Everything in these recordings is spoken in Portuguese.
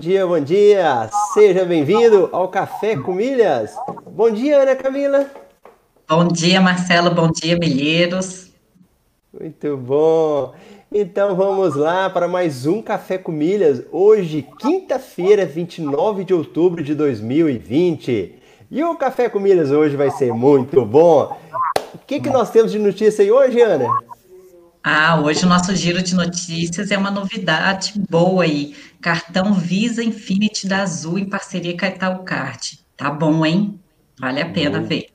Bom dia, bom dia! Seja bem-vindo ao Café com Milhas. Bom dia, Ana Camila. Bom dia, Marcelo. Bom dia, Milheiros. Muito bom. Então vamos lá para mais um Café com Milhas. Hoje, quinta-feira, 29 de outubro de 2020. E o Café com Milhas hoje vai ser muito bom. O que, que nós temos de notícia aí hoje, Ana? Ah, hoje o nosso giro de notícias é uma novidade boa aí. Cartão Visa Infinity da Azul em parceria com a Itaúcard. Tá bom, hein? Vale a pena muito, ver.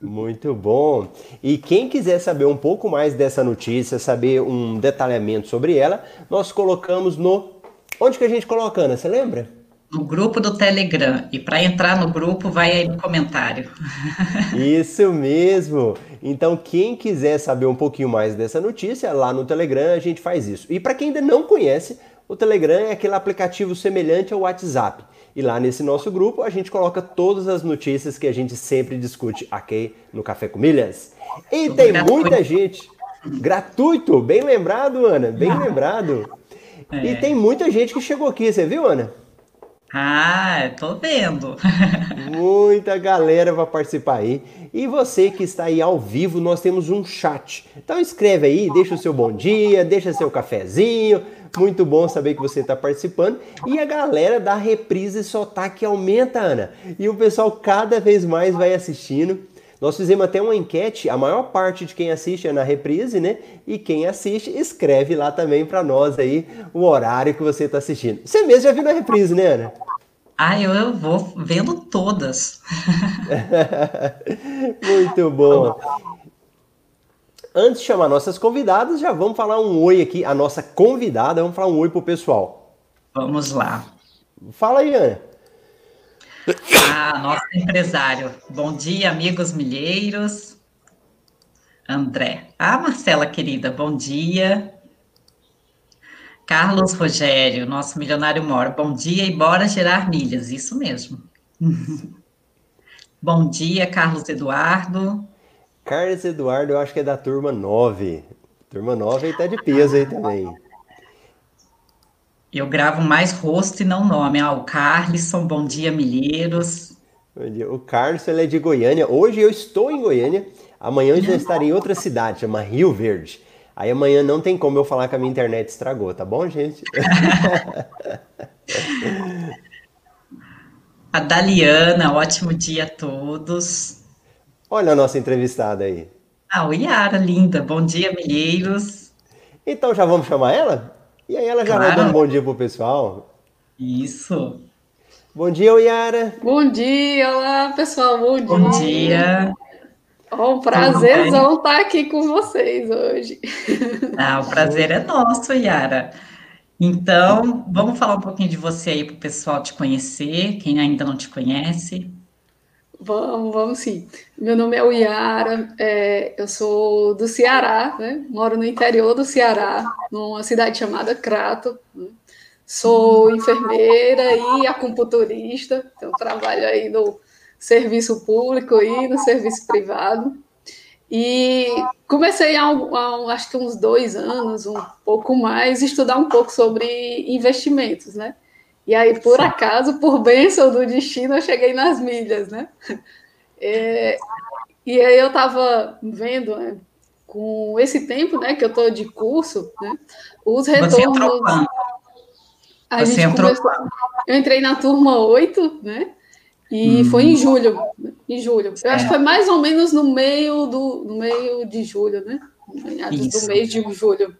Muito bom. E quem quiser saber um pouco mais dessa notícia, saber um detalhamento sobre ela, nós colocamos no. Onde que a gente coloca, Ana? Você lembra? No grupo do Telegram. E para entrar no grupo, vai aí no comentário. Isso mesmo. Então, quem quiser saber um pouquinho mais dessa notícia, lá no Telegram a gente faz isso. E para quem ainda não conhece, o Telegram é aquele aplicativo semelhante ao WhatsApp. E lá nesse nosso grupo a gente coloca todas as notícias que a gente sempre discute aqui no Café com Milhas. E tem muita gente. Gratuito, bem lembrado, Ana, bem lembrado. É. E tem muita gente que chegou aqui, você viu, Ana? Ah, tô vendo. Muita galera vai participar aí. E você que está aí ao vivo, nós temos um chat. Então escreve aí, deixa o seu bom dia, deixa seu cafezinho. Muito bom saber que você está participando. E a galera da reprise só tá aumenta, Ana. E o pessoal cada vez mais vai assistindo. Nós fizemos até uma enquete, a maior parte de quem assiste é na reprise, né? E quem assiste, escreve lá também para nós aí o horário que você está assistindo. Você mesmo já viu na reprise, né, Ana? Ah, eu, eu vou vendo todas. Muito bom. Antes de chamar nossas convidadas, já vamos falar um oi aqui. A nossa convidada, vamos falar um oi pro pessoal. Vamos lá. Fala aí, Ana. Ah, nosso empresário. Bom dia, amigos milheiros. André. Ah, Marcela, querida, bom dia. Carlos Rogério, nosso milionário mora. Bom dia e bora gerar milhas. Isso mesmo. bom dia, Carlos Eduardo. Carlos Eduardo, eu acho que é da turma 9. Turma 9 aí tá de peso aí também. Eu gravo mais rosto e não nome. Ah, o Carlisson, bom dia, milheiros. Bom dia. O Carlos, ele é de Goiânia. Hoje eu estou em Goiânia. Amanhã eu já estarei em outra cidade, chama Rio Verde. Aí amanhã não tem como eu falar que a minha internet estragou, tá bom, gente? a Daliana, ótimo dia a todos. Olha a nossa entrevistada aí. Ah, o Yara, linda. Bom dia, milheiros. Então já vamos chamar ela? E aí ela já claro. vai dando um bom dia pro pessoal. Isso. Bom dia, Yara. Bom dia, olá pessoal, bom dia. Bom dia. Oh, um prazerzão estar aqui com vocês hoje. Ah, o prazer é nosso, Yara. Então, vamos falar um pouquinho de você aí para o pessoal te conhecer, quem ainda não te conhece. Vamos, vamos sim. Meu nome é Yara, é, eu sou do Ceará, né? moro no interior do Ceará, numa cidade chamada Crato. Né? Sou enfermeira e acupunturista, então trabalho aí no serviço público e no serviço privado. E comecei há, há acho que uns dois anos, um pouco mais, estudar um pouco sobre investimentos, né? E aí, por acaso, por bênção do destino, eu cheguei nas milhas, né? É, e aí eu estava vendo, né, com esse tempo, né, que eu estou de curso, né, os retornos... Você entrou A Você entrou começou, Eu entrei na turma 8, né? E hum. foi em julho, em julho. Eu é. acho que foi mais ou menos no meio do no meio de julho, né? Do mês de julho.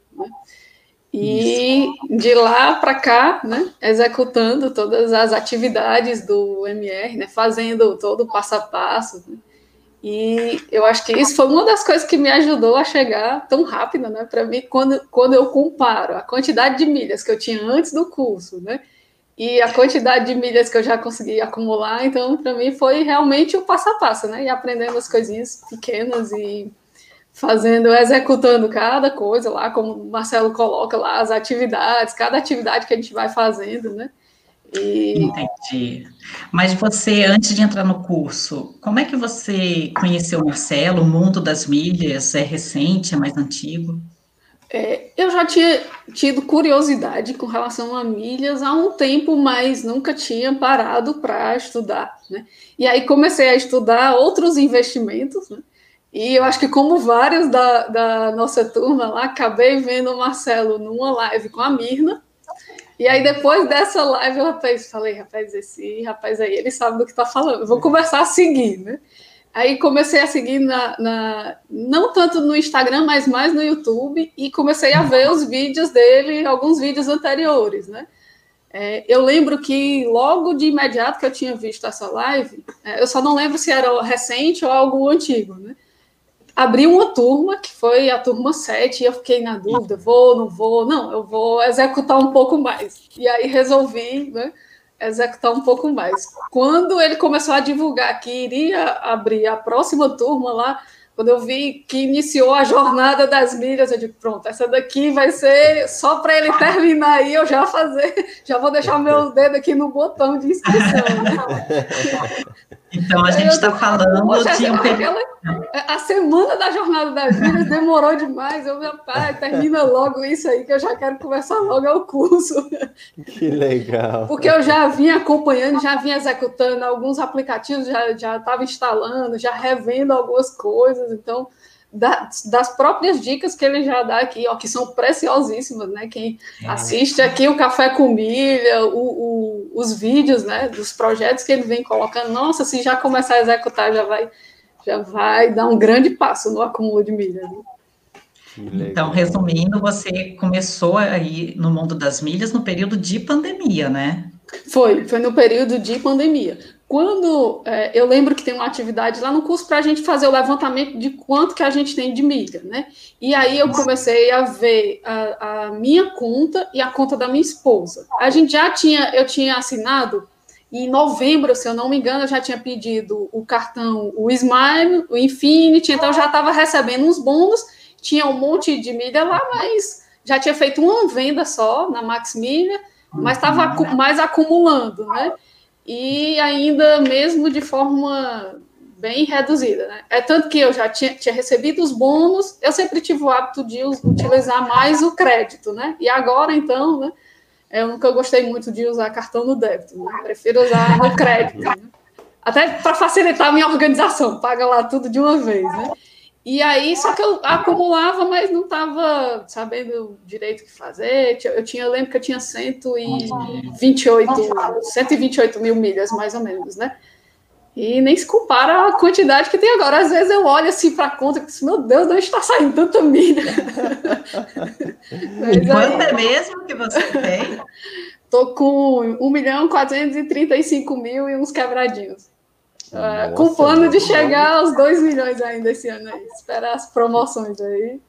E de lá para cá, né, executando todas as atividades do MR, né, fazendo todo o passo a passo. Né, e eu acho que isso foi uma das coisas que me ajudou a chegar tão rápido, né, para mim, quando, quando eu comparo a quantidade de milhas que eu tinha antes do curso, né, e a quantidade de milhas que eu já consegui acumular, então, para mim, foi realmente o passo a passo, né, e aprendendo as coisinhas pequenas e fazendo, executando cada coisa lá, como o Marcelo coloca lá, as atividades, cada atividade que a gente vai fazendo, né? E... Entendi. Mas você, antes de entrar no curso, como é que você conheceu o Marcelo? O mundo das milhas é recente, é mais antigo? É, eu já tinha tido curiosidade com relação a milhas há um tempo, mas nunca tinha parado para estudar. Né? E aí comecei a estudar outros investimentos, né? E eu acho que, como vários da, da nossa turma lá, acabei vendo o Marcelo numa live com a Mirna. E aí, depois dessa live, eu rapaz, falei, rapaz, esse rapaz aí, ele sabe do que está falando, vou começar a seguir, né? Aí comecei a seguir na, na, não tanto no Instagram, mas mais no YouTube, e comecei a ver os vídeos dele, alguns vídeos anteriores, né? É, eu lembro que logo de imediato que eu tinha visto essa live, é, eu só não lembro se era recente ou algo antigo, né? Abri uma turma, que foi a turma 7, e eu fiquei na dúvida, vou, não vou, não, eu vou executar um pouco mais. E aí resolvi, né? executar um pouco mais. Quando ele começou a divulgar que iria abrir a próxima turma lá, quando eu vi que iniciou a jornada das milhas, eu digo, pronto, essa daqui vai ser só para ele terminar aí, eu já fazer, já vou deixar meu dedo aqui no botão de inscrição. Né? Então a gente está falando de um aquela, a semana da jornada das milhas demorou demais. Eu, meu pai, termina logo isso aí, que eu já quero começar logo ao curso. Que legal. Porque eu já vinha acompanhando, já vinha executando alguns aplicativos, já estava instalando, já revendo algumas coisas. Então, das, das, próprias dicas que ele já dá aqui, ó, que são preciosíssimas, né? Quem é. assiste aqui o Café com Milha, o, o, os vídeos, né, dos projetos que ele vem colocando, nossa, se já começar a executar, já vai, já vai dar um grande passo no acúmulo de milha. Né? Então, resumindo, você começou aí no mundo das milhas no período de pandemia, né? Foi, foi no período de pandemia. Quando é, eu lembro que tem uma atividade lá no curso para a gente fazer o levantamento de quanto que a gente tem de milha, né? E aí eu comecei a ver a, a, minha conta e a conta da minha esposa. A gente já tinha, eu tinha assinado em novembro, se eu não me engano, eu já tinha pedido o cartão, o Smile, o Infinity, então eu já estava recebendo uns bônus, tinha um monte de milha lá, mas já tinha feito uma venda só na Max Milha, mas estava mais acumulando, né? E ainda mesmo de forma bem reduzida. Né? É tanto que eu já tinha, tinha, recebido os bônus, eu sempre tive o hábito de utilizar mais o crédito, né? E agora, então, né, eu nunca gostei muito de usar cartão no débito, né? prefiro usar no crédito. Né? Até para facilitar a minha organização, paga lá tudo de uma vez, né? E aí, só que eu acumulava, mas não estava sabendo direito o que fazer. Eu tinha, eu lembro que eu tinha 128, 128 mil milhas, mais ou menos, né? E nem se compara a quantidade que tem agora. Às vezes eu olho assim para a conta e penso, meu Deus, de onde está saindo tanta milha? quanto é mesmo que você tem? Estou com 1 milhão 435 mil e uns quebradinhos. Uh, com plano de chegar aos 2 milhões ainda esse ano aí. Esperar as promoções aí.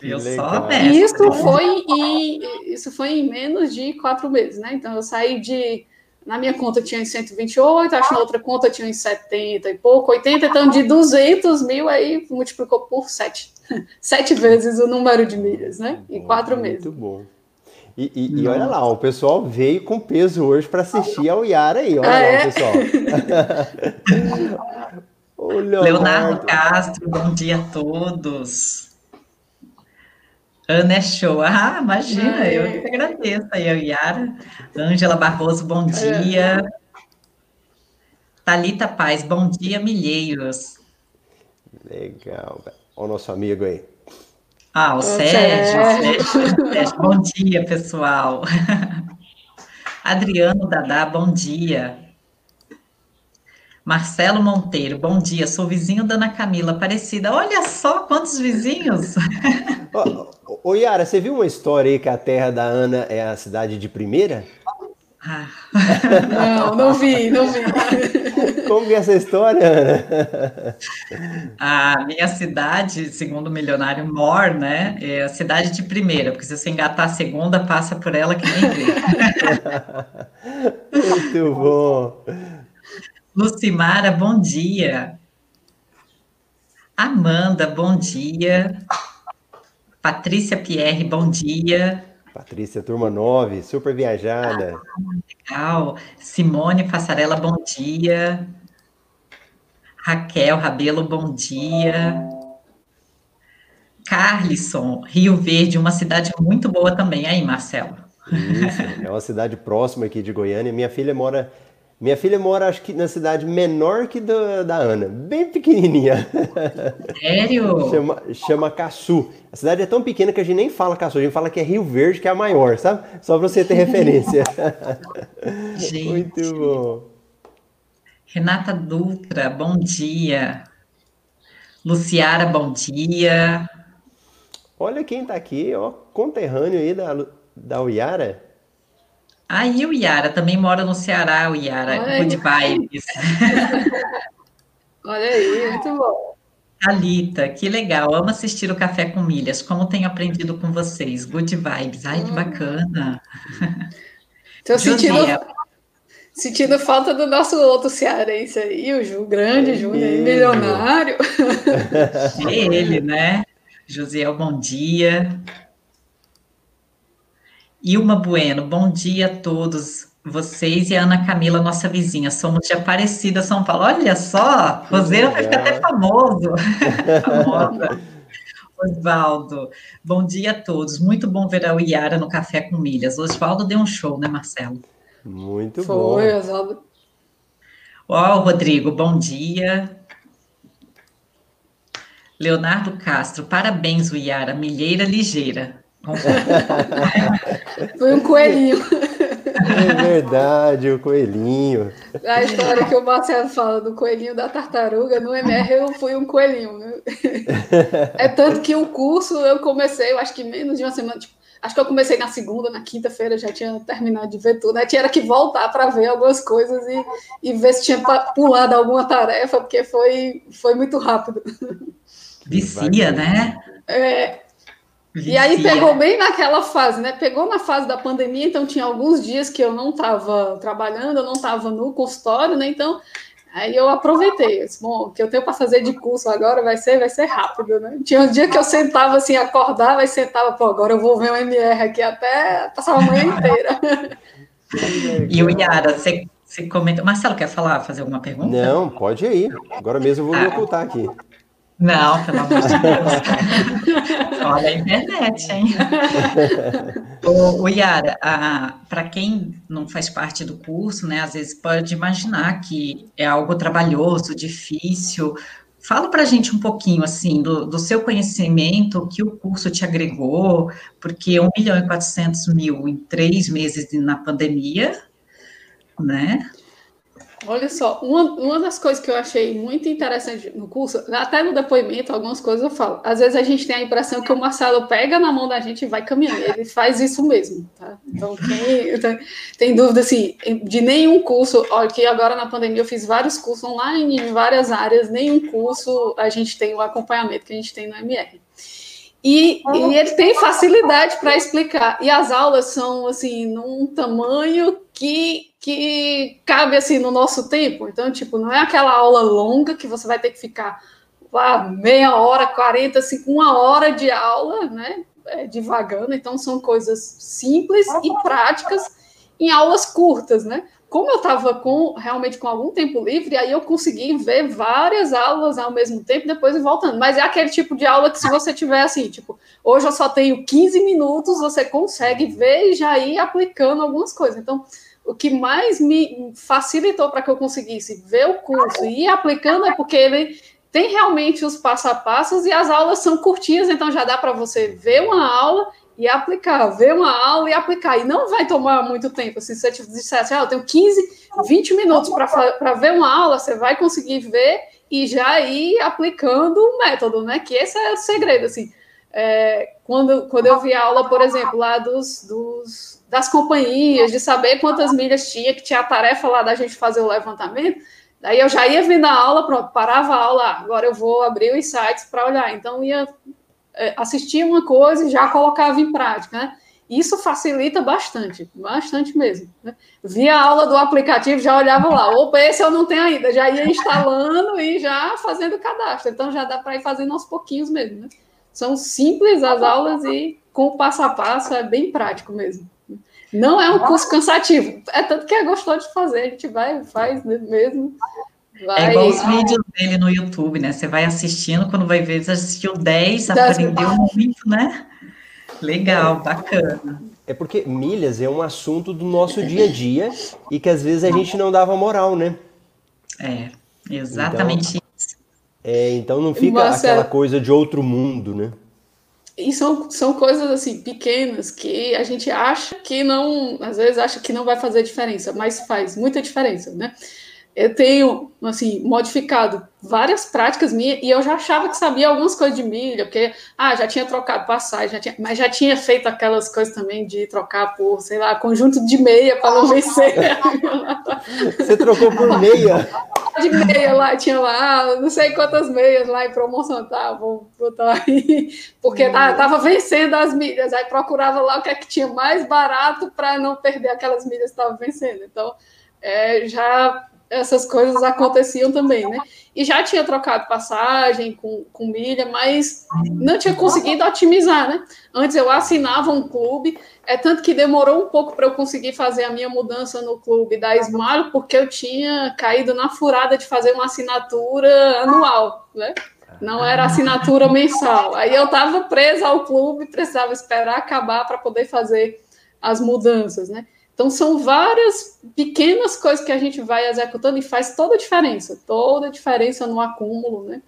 Eu só isso foi em isso foi em menos de quatro meses, né? Então eu saí de na minha conta tinha em 128, acho que na outra conta tinha em 70 e pouco, 80, então de 200 mil aí multiplicou por 7. Sete vezes o número de milhas, né? Em quatro meses. Muito bom. E, e, e, olha lá, o pessoal veio com peso hoje para assistir ao Yara aí. Olha ah, lá, é? pessoal. Leonardo. Leonardo Castro, bom dia a todos. Ana é show. Ah, imagina, é. eu que agradeço aí, Yara. Ângela Barroso, bom dia. É. Thalita Paz, bom dia, milheiros. Legal. Olha o nosso amigo aí. Ah, o, o Sérgio, Sérgio, Sérgio, bom dia, pessoal. Adriano Dadá, bom dia. Marcelo Monteiro, bom dia. Sou vizinho da Ana Camila Aparecida. Olha só quantos vizinhos. Ô, ô Yara, você viu uma história aí que a terra da Ana é a cidade de primeira? Ah. Não, não vi, não vi. Como que é essa história, Ana? A minha cidade, segundo o milionário Mor, né, é a cidade de primeira, porque se você engatar a segunda, passa por ela que nem vê. Muito bom. Lucimara, bom dia. Amanda, bom dia. Patrícia Pierre, bom dia. Patrícia, turma 9, super viajada. Ah, legal. Simone Passarela, bom dia. Raquel Rabelo, bom dia. Carlisson, Rio Verde, uma cidade muito boa também. Aí, Marcelo. Isso, é uma cidade próxima aqui de Goiânia. Minha filha mora minha filha mora, acho que na cidade menor que da, da Ana, bem pequenininha. Sério? chama, chama Caçu. A cidade é tão pequena que a gente nem fala Caçu, a gente fala que é Rio Verde, que é a maior, sabe? Só para você ter referência. Gente. Muito bom. Renata Dutra, bom dia. Luciara, bom dia. Olha quem está aqui, ó, conterrâneo aí da, da Uiara. Aí o Yara também mora no Ceará, o Yara, Olha Good Vibes. Olha aí, muito bom. Alita, que legal, amo assistir o Café com Milhas, como tenho aprendido com vocês, good vibes, ai que hum. bacana. Estou sentindo, sentindo falta do nosso outro cearense aí, o Ju, grande Ju, né? milionário. É ele, né? Josiel, bom dia. Ilma Bueno, bom dia a todos vocês e a Ana Camila, nossa vizinha. Somos de Aparecida, São Paulo. Olha só, Roseira vai ficar até famoso. Famosa. Osvaldo, bom dia a todos. Muito bom ver a Iara no Café com Milhas. Osvaldo deu um show, né, Marcelo? Muito Foi, bom. Foi, Osvaldo. Ó, Rodrigo, bom dia. Leonardo Castro, parabéns, Iara, milheira ligeira. Foi um coelhinho. É verdade, o coelhinho. A história que o Marcelo fala do coelhinho da tartaruga, no MR eu fui um coelhinho. É tanto que o curso eu comecei, eu acho que menos de uma semana, tipo, acho que eu comecei na segunda, na quinta-feira, já tinha terminado de ver tudo, né? Tinha que voltar para ver algumas coisas e, e ver se tinha pulado alguma tarefa, porque foi, foi muito rápido. Vicia, né? É, e aí pegou bem naquela fase, né? Pegou na fase da pandemia, então tinha alguns dias que eu não estava trabalhando, eu não estava no consultório, né? Então aí eu aproveitei. Disse, Bom, o que eu tenho para fazer de curso agora vai ser, vai ser rápido, né? Tinha um dia que eu sentava assim, acordava e sentava, pô, agora eu vou ver um MR aqui até passar a manhã inteira. e o Yara, você, você comenta. Marcelo, quer falar, fazer alguma pergunta? Não, pode ir. Agora mesmo eu vou ah. me ocultar aqui. Não, pelo amor de Deus. Olha a internet, hein? o, o Yara, para quem não faz parte do curso, né, às vezes pode imaginar que é algo trabalhoso, difícil. Fala para a gente um pouquinho, assim, do, do, seu conhecimento, que o curso te agregou, porque 1 milhão e 400 mil em três meses na pandemia, né? Olha só, uma, uma das coisas que eu achei muito interessante no curso, até no depoimento, algumas coisas eu falo. Às vezes a gente tem a impressão que o Marcelo pega na mão da gente e vai caminhando. Ele faz isso mesmo, tá? Então, quem tem, tem dúvida, assim, de nenhum curso, olha, que agora na pandemia eu fiz vários cursos online em várias áreas, nenhum curso a gente tem o acompanhamento que a gente tem no MR. E, e, ele tem facilidade para explicar. E as aulas são assim num tamanho que, que cabe assim no nosso tempo. Então, tipo, não é aquela aula longa que você vai ter que ficar lá, meia hora, 40, cinco, uma hora de aula, né? É. Então, são coisas simples e práticas em aulas curtas, né? como eu estava com realmente com algum tempo livre, aí eu consegui ver várias aulas ao mesmo tempo, depois voltando. Mas é aquele tipo de aula que se você tiver assim, tipo, hoje eu só tenho 15 minutos, você consegue ver e já ir aplicando algumas coisas. Então, o que mais me facilitou para que eu conseguisse ver o curso e ir aplicando é porque ele tem realmente os passo a passos e as aulas são curtinhas, então já dá para você ver uma aula e aplicar, ver uma aula e aplicar. E não vai tomar muito tempo. Assim, se você disser assim, ah, eu tenho 15, 20 minutos para ver uma aula, você vai conseguir ver e já ir aplicando o método, né? Que esse é o segredo, assim. É, quando, quando eu vi aula, por exemplo, lá dos, dos, das companhias, de saber quantas milhas tinha, que tinha a tarefa lá da gente fazer o levantamento, daí eu já ia vendo a aula, pronto, parava a aula, agora eu vou abrir os sites para olhar. Então, ia é, assistia uma coisa e já colocava em prática, né? Isso facilita bastante, bastante mesmo. Né? Via a aula do aplicativo, já olhava lá, opa, esse eu não tenho ainda, já ia instalando e já fazendo cadastro. Então já dá para ir fazendo aos pouquinhos mesmo. Né? São simples as aulas e com o passo a passo é bem prático mesmo. Não é um curso cansativo, é tanto que é gostoso de fazer, a gente vai, faz mesmo. Vai... É igual os vídeos dele no YouTube, né? Você vai assistindo, quando vai ver, você assistiu 10, aprendeu muito, né? Legal, bacana. É porque milhas é um assunto do nosso dia a dia e que às vezes a gente não dava moral, né? É, exatamente então, isso. É, então não fica aquela coisa de outro mundo, né? E são, são coisas assim pequenas que a gente acha que não, às vezes acha que não vai fazer diferença, mas faz muita diferença, né? Eu tenho, assim, modificado várias práticas minhas e eu já achava que sabia algumas coisas de milha, porque, ah, já tinha trocado passagem, já tinha, mas já tinha feito aquelas coisas também de trocar por, sei lá, conjunto de meia para não vencer. Você trocou por meia? De meia lá, tinha lá, não sei quantas meias lá em promoção, tá, vou botar aí, porque tá, tava vencendo as milhas, aí procurava lá o que é que tinha mais barato para não perder aquelas milhas que estavam vencendo. Então, é, já essas coisas aconteciam também, né? E já tinha trocado passagem com, com milha, mas não tinha conseguido otimizar, né? Antes eu assinava um clube, é tanto que demorou um pouco para eu conseguir fazer a minha mudança no clube da Smile, porque eu tinha caído na furada de fazer uma assinatura anual, né? Não era assinatura mensal. Aí eu estava presa ao clube, precisava esperar acabar para poder fazer as mudanças, né? Então, são várias pequenas coisas que a gente vai executando e faz toda a diferença, toda a diferença no acúmulo, né?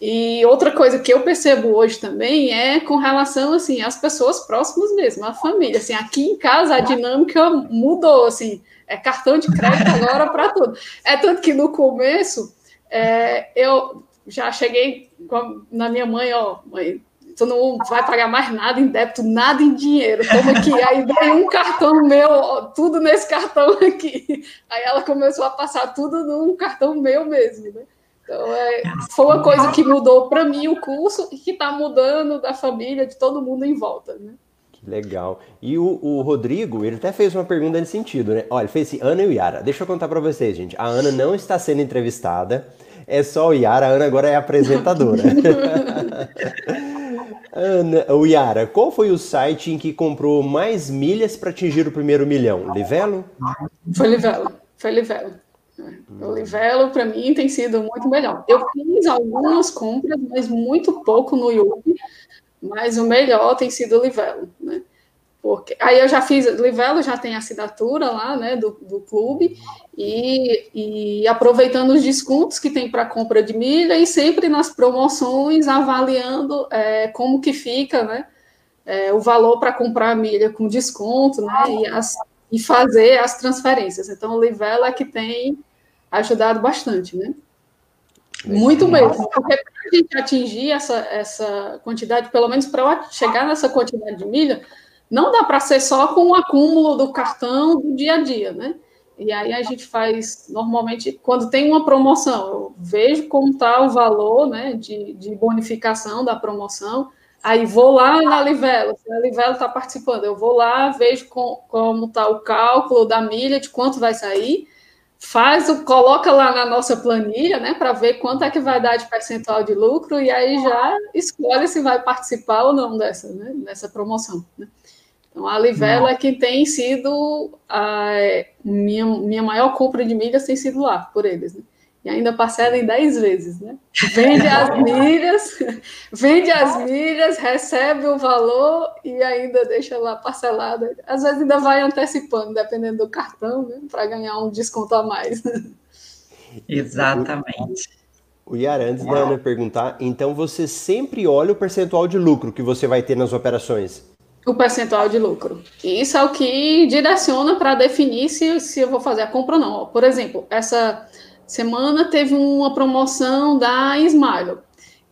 E outra coisa que eu percebo hoje também é com relação, assim, às pessoas próximas mesmo, a família. Assim, aqui em casa a dinâmica mudou, assim, é cartão de crédito agora para tudo. É tanto que no começo é, eu já cheguei na minha mãe, ó, mãe, tu não vai pagar mais nada em débito, nada em dinheiro. Toma aqui. Aí veio um cartão meu, tudo nesse cartão aqui. Aí ela começou a passar tudo num cartão meu mesmo, né? Então, é, foi uma coisa que mudou para mim o curso e que está mudando da família, de todo mundo em volta, né? Que legal. E o, o, Rodrigo, ele até fez uma pergunta nesse sentido, né? Olha, ele fez assim, Ana e Yara, deixa eu contar para vocês, gente. A Ana não está sendo entrevistada, é só o Yara, a Ana agora é apresentadora. Ana, o Yara, qual foi o site em que comprou mais milhas para atingir o primeiro milhão? Livelo? Foi Livelo, foi Livelo. O Livelo, para mim, tem sido muito melhor. Eu fiz algumas compras, mas muito pouco no YouTube, mas o melhor tem sido o Livelo, né? Porque, aí eu já fiz, Livelo já tem assinatura lá, né, do, do clube, e, e aproveitando os descontos que tem para compra de milha e sempre nas promoções avaliando é, como que fica, né, é, o valor para comprar milha com desconto, né, e, as, e fazer as transferências. Então, o Livelo é que tem ajudado bastante, né. Muito mesmo, porque para a gente atingir essa, essa quantidade, pelo menos para chegar nessa quantidade de milha, não dá para ser só com o acúmulo do cartão do dia a dia, né? E aí a gente faz, normalmente, quando tem uma promoção, eu vejo como está o valor né, de, de bonificação da promoção, aí vou lá na Livelo, se a Livelo está participando, eu vou lá, vejo com, como está o cálculo da milha, de quanto vai sair, faz o, coloca lá na nossa planilha, né, para ver quanto é que vai dar de percentual de lucro, e aí já escolhe se vai participar ou não dessa, né, dessa promoção. Né? Então, a Livelo é que tem sido a minha, minha maior compra de milhas tem sido lá, por eles, né? E ainda parcela em 10 vezes, né? Vende as milhas, vende as milhas, recebe o valor e ainda deixa lá parcelado. Às vezes ainda vai antecipando, dependendo do cartão, né? Para ganhar um desconto a mais. Exatamente. O Yara, antes da Ana perguntar, então você sempre olha o percentual de lucro que você vai ter nas operações? O percentual de lucro. E isso é o que direciona para definir se, se eu vou fazer a compra ou não. Por exemplo, essa semana teve uma promoção da Smile.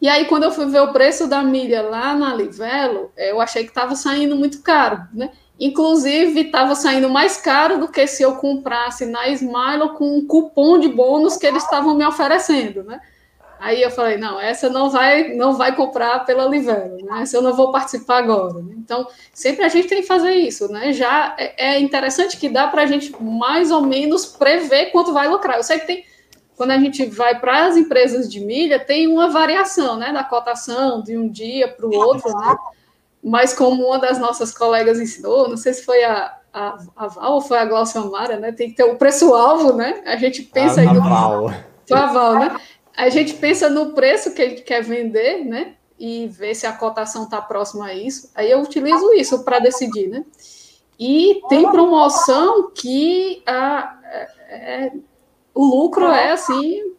E aí, quando eu fui ver o preço da milha lá na Livelo, eu achei que estava saindo muito caro, né? Inclusive, estava saindo mais caro do que se eu comprasse na Smile com um cupom de bônus que eles estavam me oferecendo, né? Aí eu falei, não, essa não vai, não vai comprar pela Livelo, né? Essa eu não vou participar agora. Né? Então, sempre a gente tem que fazer isso, né? Já é, é interessante que dá para a gente mais ou menos prever quanto vai lucrar. Eu sei que tem, quando a gente vai para as empresas de milha, tem uma variação, né? Da cotação de um dia para o outro, né? Mas como uma das nossas colegas ensinou, não sei se foi a, a, a Val ou foi a Glaucia Mara, né? Tem que ter o preço-alvo, né? A gente pensa a aí Val o aval, né? A gente pensa no preço que ele quer vender, né? E ver se a cotação está próxima a isso. Aí eu utilizo isso para decidir, né? E tem promoção que a, é, é o lucro é assim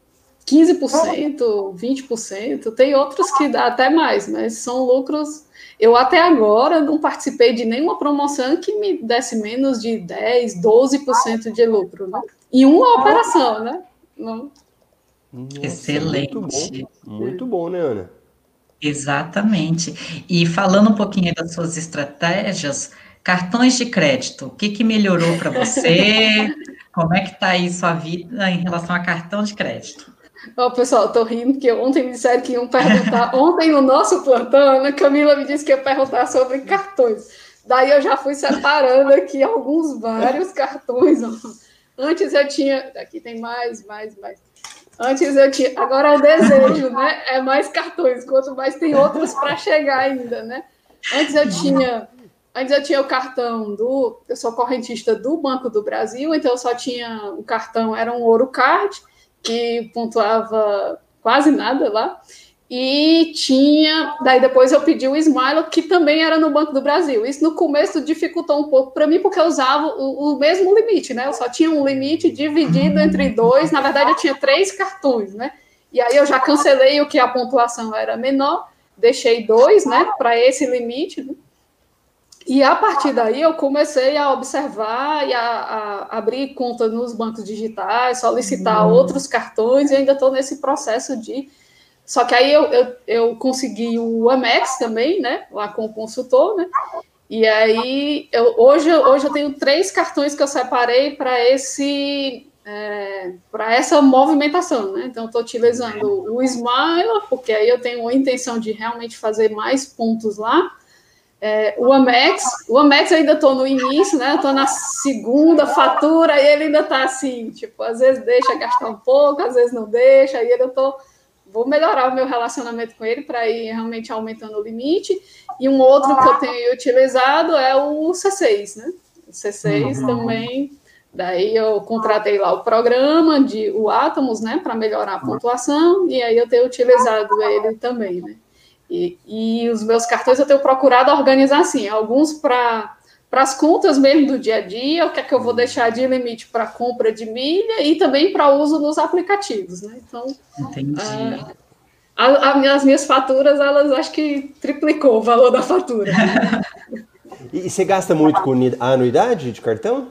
15%, 20%, tem outros que dá até mais, mas são lucros. Eu até agora não participei de nenhuma promoção que me desse menos de 10, 12% de lucro, né? Em uma operação, né? Não. Nossa, Excelente. Muito bom. muito bom, né, Ana? Exatamente. E falando um pouquinho das suas estratégias, cartões de crédito, o que, que melhorou para você? Como é que está aí sua vida em relação a cartão de crédito? Oh, pessoal, estou rindo porque ontem me disseram que iam perguntar. ontem no nosso plantão, a Camila me disse que ia perguntar sobre cartões. Daí eu já fui separando aqui alguns, vários cartões. Antes eu tinha. Aqui tem mais, mais, mais. Antes eu tinha. Agora é o desejo, né? É mais cartões, quanto mais tem outros para chegar ainda, né? Antes eu tinha. Antes eu tinha o cartão do. Eu sou correntista do Banco do Brasil, então eu só tinha o cartão, era um ouro card que pontuava quase nada lá. E tinha. Daí depois eu pedi o Smile, que também era no Banco do Brasil. Isso no começo dificultou um pouco para mim, porque eu usava o, o, mesmo limite, né? Eu só tinha um limite dividido entre dois. Na verdade, eu tinha três cartões, né? E aí eu já cancelei o que a pontuação era menor, deixei dois, né, para esse limite. Né? E a partir daí eu comecei a observar e a, a abrir conta nos bancos digitais, solicitar uhum. outros cartões, e ainda estou nesse processo de. Só que aí eu, eu, eu, consegui o Amex também, né? Lá com o consultor, né? E aí eu, hoje, hoje eu tenho três cartões que eu separei para esse é, para essa movimentação, né? Então estou utilizando o Smile, porque aí eu tenho a intenção de realmente fazer mais pontos lá é, o Amex, o Amex ainda estou no início, né? Estou na segunda fatura e ele ainda está assim, tipo, às vezes deixa gastar um pouco, às vezes não deixa, e eu tô vou melhorar o meu relacionamento com ele para ir realmente aumentando o limite. E um outro que eu tenho utilizado é o C6, né? O C6 uhum. também. Daí eu contratei lá o programa de o Atomos, né, para melhorar a pontuação, e aí eu tenho utilizado ele também, né? E, e os meus cartões eu tenho procurado organizar assim, alguns para para as contas mesmo do dia a dia, o que é que eu vou deixar de limite para compra de milha e também para uso nos aplicativos, né? Então, Entendi. A, a, as minhas faturas, elas acho que triplicou o valor da fatura. e você gasta muito com a anuidade de cartão?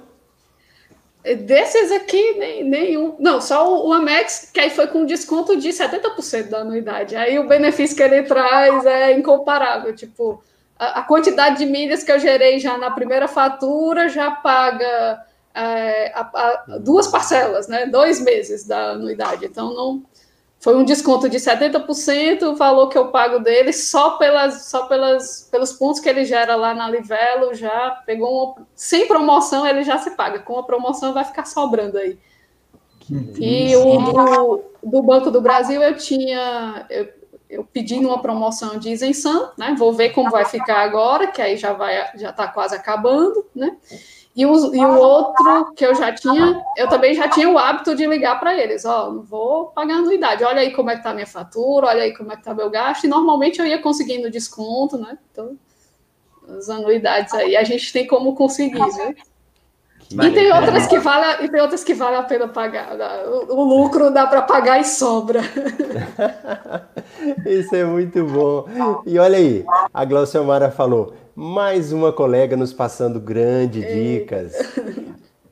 Desses aqui, nem, nenhum. Não, só o Amex, que aí foi com desconto de 70% da anuidade. Aí o benefício que ele traz é incomparável. Tipo, a, a quantidade de milhas que eu gerei já na primeira fatura já paga é, a, a, duas parcelas, né? Dois meses da anuidade. Então, não, foi um desconto de 70%, o valor que eu pago dele só pelas só pelas pelos pontos que ele gera lá na Livelo, já pegou sem promoção ele já se paga, com a promoção vai ficar sobrando aí. E o do, do, Banco do Brasil eu tinha eu, eu pedi uma promoção de isenção, né? Vou ver como vai ficar agora, que aí já vai já está quase acabando, né? E o, e o outro que eu já tinha, eu também já tinha o hábito de ligar para eles, ó, não vou pagar anuidade, olha aí como é que tá a minha fatura, olha aí como é que tá meu gasto, e normalmente eu ia conseguindo desconto, né? Então, as anuidades aí, a gente tem como conseguir, E tem outras que vale, e tem outras que vale a pena pagar. O, o lucro dá para pagar e sobra. Isso é muito bom. E olha aí, a Glauciomara falou: mais uma colega nos passando grandes dicas.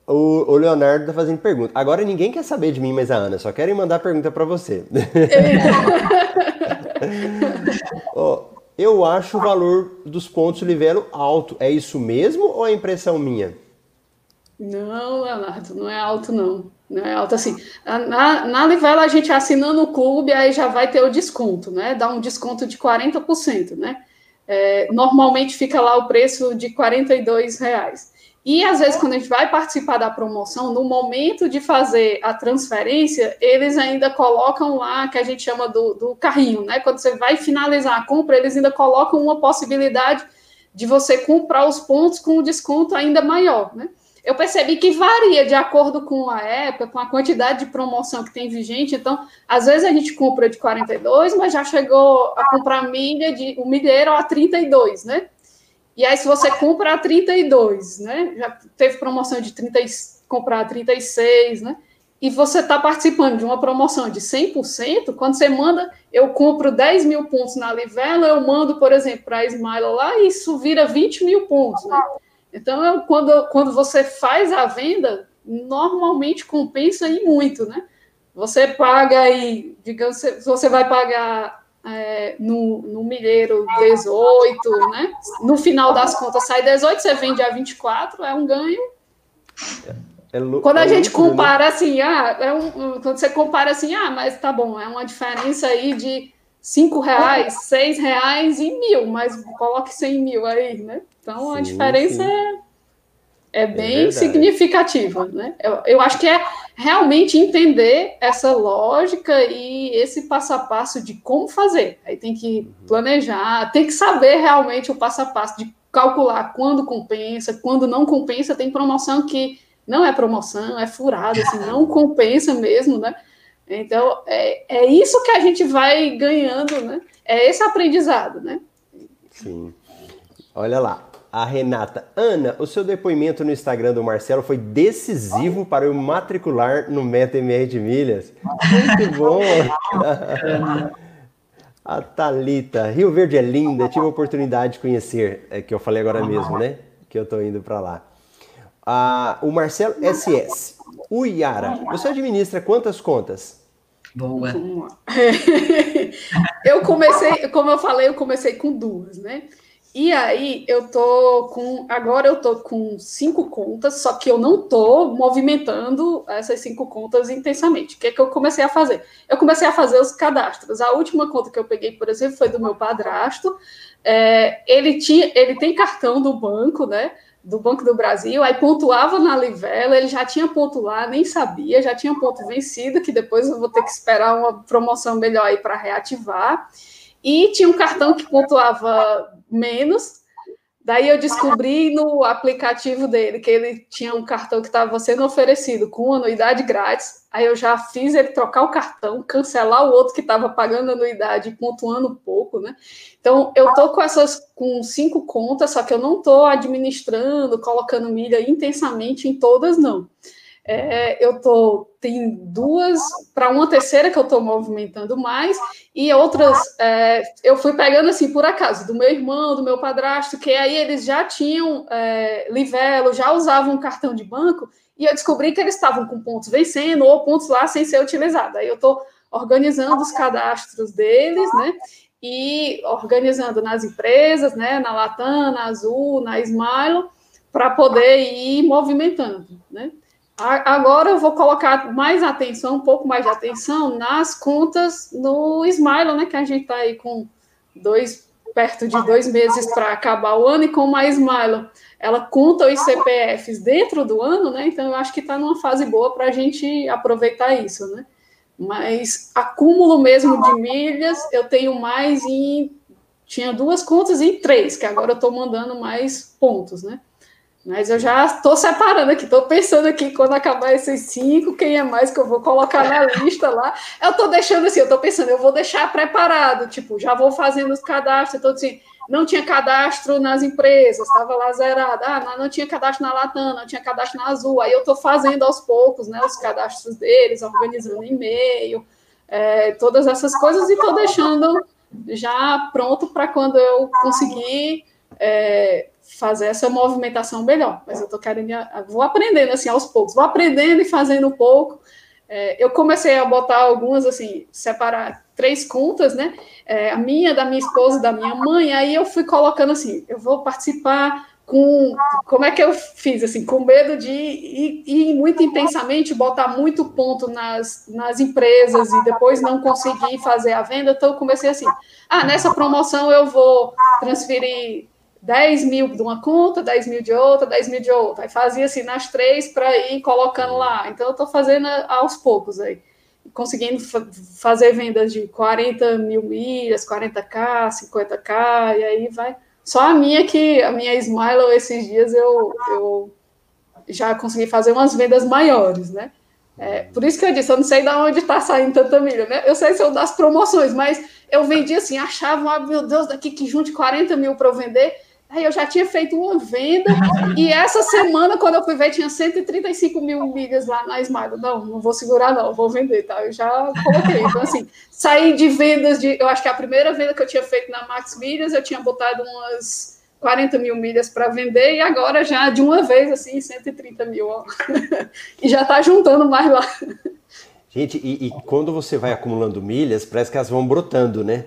O, o, Leonardo tá fazendo pergunta. Agora ninguém quer saber de mim, mas a Ana, só querem mandar pergunta para você. oh, eu acho o valor dos pontos Livelo alto. É isso mesmo ou é impressão minha? Não, Leonardo, não é alto, não. Não é alto assim. Na, na Livelo, a gente assinando o clube, aí já vai ter o desconto, né? Dá um desconto de 40%, né? É, normalmente fica lá o preço de R$ reais. E às vezes, quando a gente vai participar da promoção, no momento de fazer a transferência, eles ainda colocam lá que a gente chama do, do carrinho, né? Quando você vai finalizar a compra, eles ainda colocam uma possibilidade de você comprar os pontos com um desconto ainda maior, né? Eu percebi que varia de acordo com a época, com a quantidade de promoção que tem vigente. Então, às vezes a gente compra de 42, mas já chegou a comprar milha de o milheiro a 32, né? E aí, se você compra a 32, né? Já teve promoção de 30, comprar a 36, né? E você está participando de uma promoção de 100%, quando você manda, eu compro 10 mil pontos na Livela, eu mando, por exemplo, para a Smile lá, e isso vira 20 mil pontos, né? Então, quando, quando você faz a venda, normalmente compensa e muito, né? Você paga aí, digamos, você vai pagar é, no, no milheiro 18, né? No final das contas sai 18, você vende a 24, é um ganho. É, é quando a é gente né? compara assim, ah, é um, quando você compara assim, ah, mas tá bom, é uma diferença aí de cinco reais, seis reais e mil, mas coloque 100 mil aí, né? Então sim, a diferença é, é bem é significativa, né? Eu, eu acho que é realmente entender essa lógica e esse passo a passo de como fazer. Aí tem que uhum. planejar, tem que saber realmente o passo a passo de calcular quando compensa, quando não compensa. Tem promoção que não é promoção, é furada, assim, não compensa mesmo, né? Então, é, é isso que a gente vai ganhando, né? É esse aprendizado, né? Sim. Olha lá, a Renata. Ana, o seu depoimento no Instagram do Marcelo foi decisivo para eu matricular no MetaMR de milhas. Muito bom! a Talita, Rio Verde é linda, tive a oportunidade de conhecer, é que eu falei agora mesmo, né? Que eu estou indo para lá. Ah, o Marcelo SS. O Yara, você administra quantas contas? Boa. eu comecei, como eu falei, eu comecei com duas, né? E aí eu tô com. Agora eu tô com cinco contas, só que eu não tô movimentando essas cinco contas intensamente. O que é que eu comecei a fazer? Eu comecei a fazer os cadastros. A última conta que eu peguei, por exemplo, foi do meu padrasto. É, ele, tinha, ele tem cartão do banco, né? do Banco do Brasil, aí pontuava na Livela, ele já tinha ponto lá, nem sabia, já tinha ponto vencido, que depois eu vou ter que esperar uma promoção melhor aí para reativar. E tinha um cartão que pontuava menos. Daí eu descobri no aplicativo dele que ele tinha um cartão que estava sendo oferecido com anuidade grátis. Aí eu já fiz ele trocar o cartão, cancelar o outro que estava pagando anuidade pontuando pouco, né? Então eu tô com essas com cinco contas, só que eu não tô administrando, colocando milha intensamente em todas, não. É, eu tô tem duas para uma terceira que eu estou movimentando mais e outras é, eu fui pegando assim por acaso do meu irmão, do meu padrasto, que aí eles já tinham é, livelo, já usavam cartão de banco e eu descobri que eles estavam com pontos vencendo ou pontos lá sem ser utilizados. Aí eu estou organizando os cadastros deles, né? E organizando nas empresas, né? Na Latam, na Azul, na Smile, para poder ir movimentando, né? Agora eu vou colocar mais atenção, um pouco mais de atenção nas contas no Smile, né? Que a gente está aí com dois, perto de dois meses para acabar o ano, e com a Smile, ela conta os CPFs dentro do ano, né? Então eu acho que está numa fase boa para a gente aproveitar isso, né? Mas acúmulo mesmo de milhas, eu tenho mais em. Tinha duas contas em três, que agora eu estou mandando mais pontos, né? Mas eu já estou separando aqui, estou pensando aqui quando acabar esses cinco, quem é mais que eu vou colocar na lista lá. Eu estou deixando assim, eu estou pensando, eu vou deixar preparado, tipo, já vou fazendo os cadastros, então assim, não tinha cadastro nas empresas, estava lá zerado. Ah, não, não, tinha cadastro na Latam, não tinha cadastro na Azul. Aí eu estou fazendo aos poucos, né, os cadastros deles, organizando e-mail, é, todas essas coisas e estou deixando já pronto para quando eu conseguir é, fazer essa movimentação melhor. Mas eu tô querendo, vou aprendendo assim aos poucos, vou aprendendo e fazendo um pouco. É, eu comecei a botar algumas assim, separar três contas, né? É, a minha, da minha esposa, da minha mãe. Aí eu fui colocando assim, eu vou participar com como é que eu fiz assim, com medo de ir, ir, muito intensamente, botar muito ponto nas, nas empresas e depois não conseguir fazer a venda. Então eu comecei assim, ah, nessa promoção eu vou transferir 10 mil de uma conta, 10 mil de outra, 10 mil de outra. Aí fazia assim nas três para ir colocando lá. Então eu estou fazendo aos poucos aí. Conseguindo fazer vendas de 40 mil milhas, 40k, 50k, e aí vai. Só a minha que, a minha Smile, esses dias eu, eu já consegui fazer umas vendas maiores, né? É, por isso que eu disse, eu não sei de onde está saindo tanta milha, né? Eu sei se eu das promoções, mas eu vendi assim, achava, meu Deus, daqui que junte 40 mil para eu vender. Aí eu já tinha feito uma venda, e essa semana, quando eu fui ver, tinha 135 mil milhas lá na Smile. Não, não vou segurar, não, vou vender, tá? Eu já coloquei. Então, assim, saí de vendas de. Eu acho que a primeira venda que eu tinha feito na Max Milhas, eu tinha botado umas 40 mil milhas para vender e agora já de uma vez assim 130 mil ó. e já está juntando mais lá. Gente, e, e, quando você vai acumulando milhas, parece que elas vão brotando, né?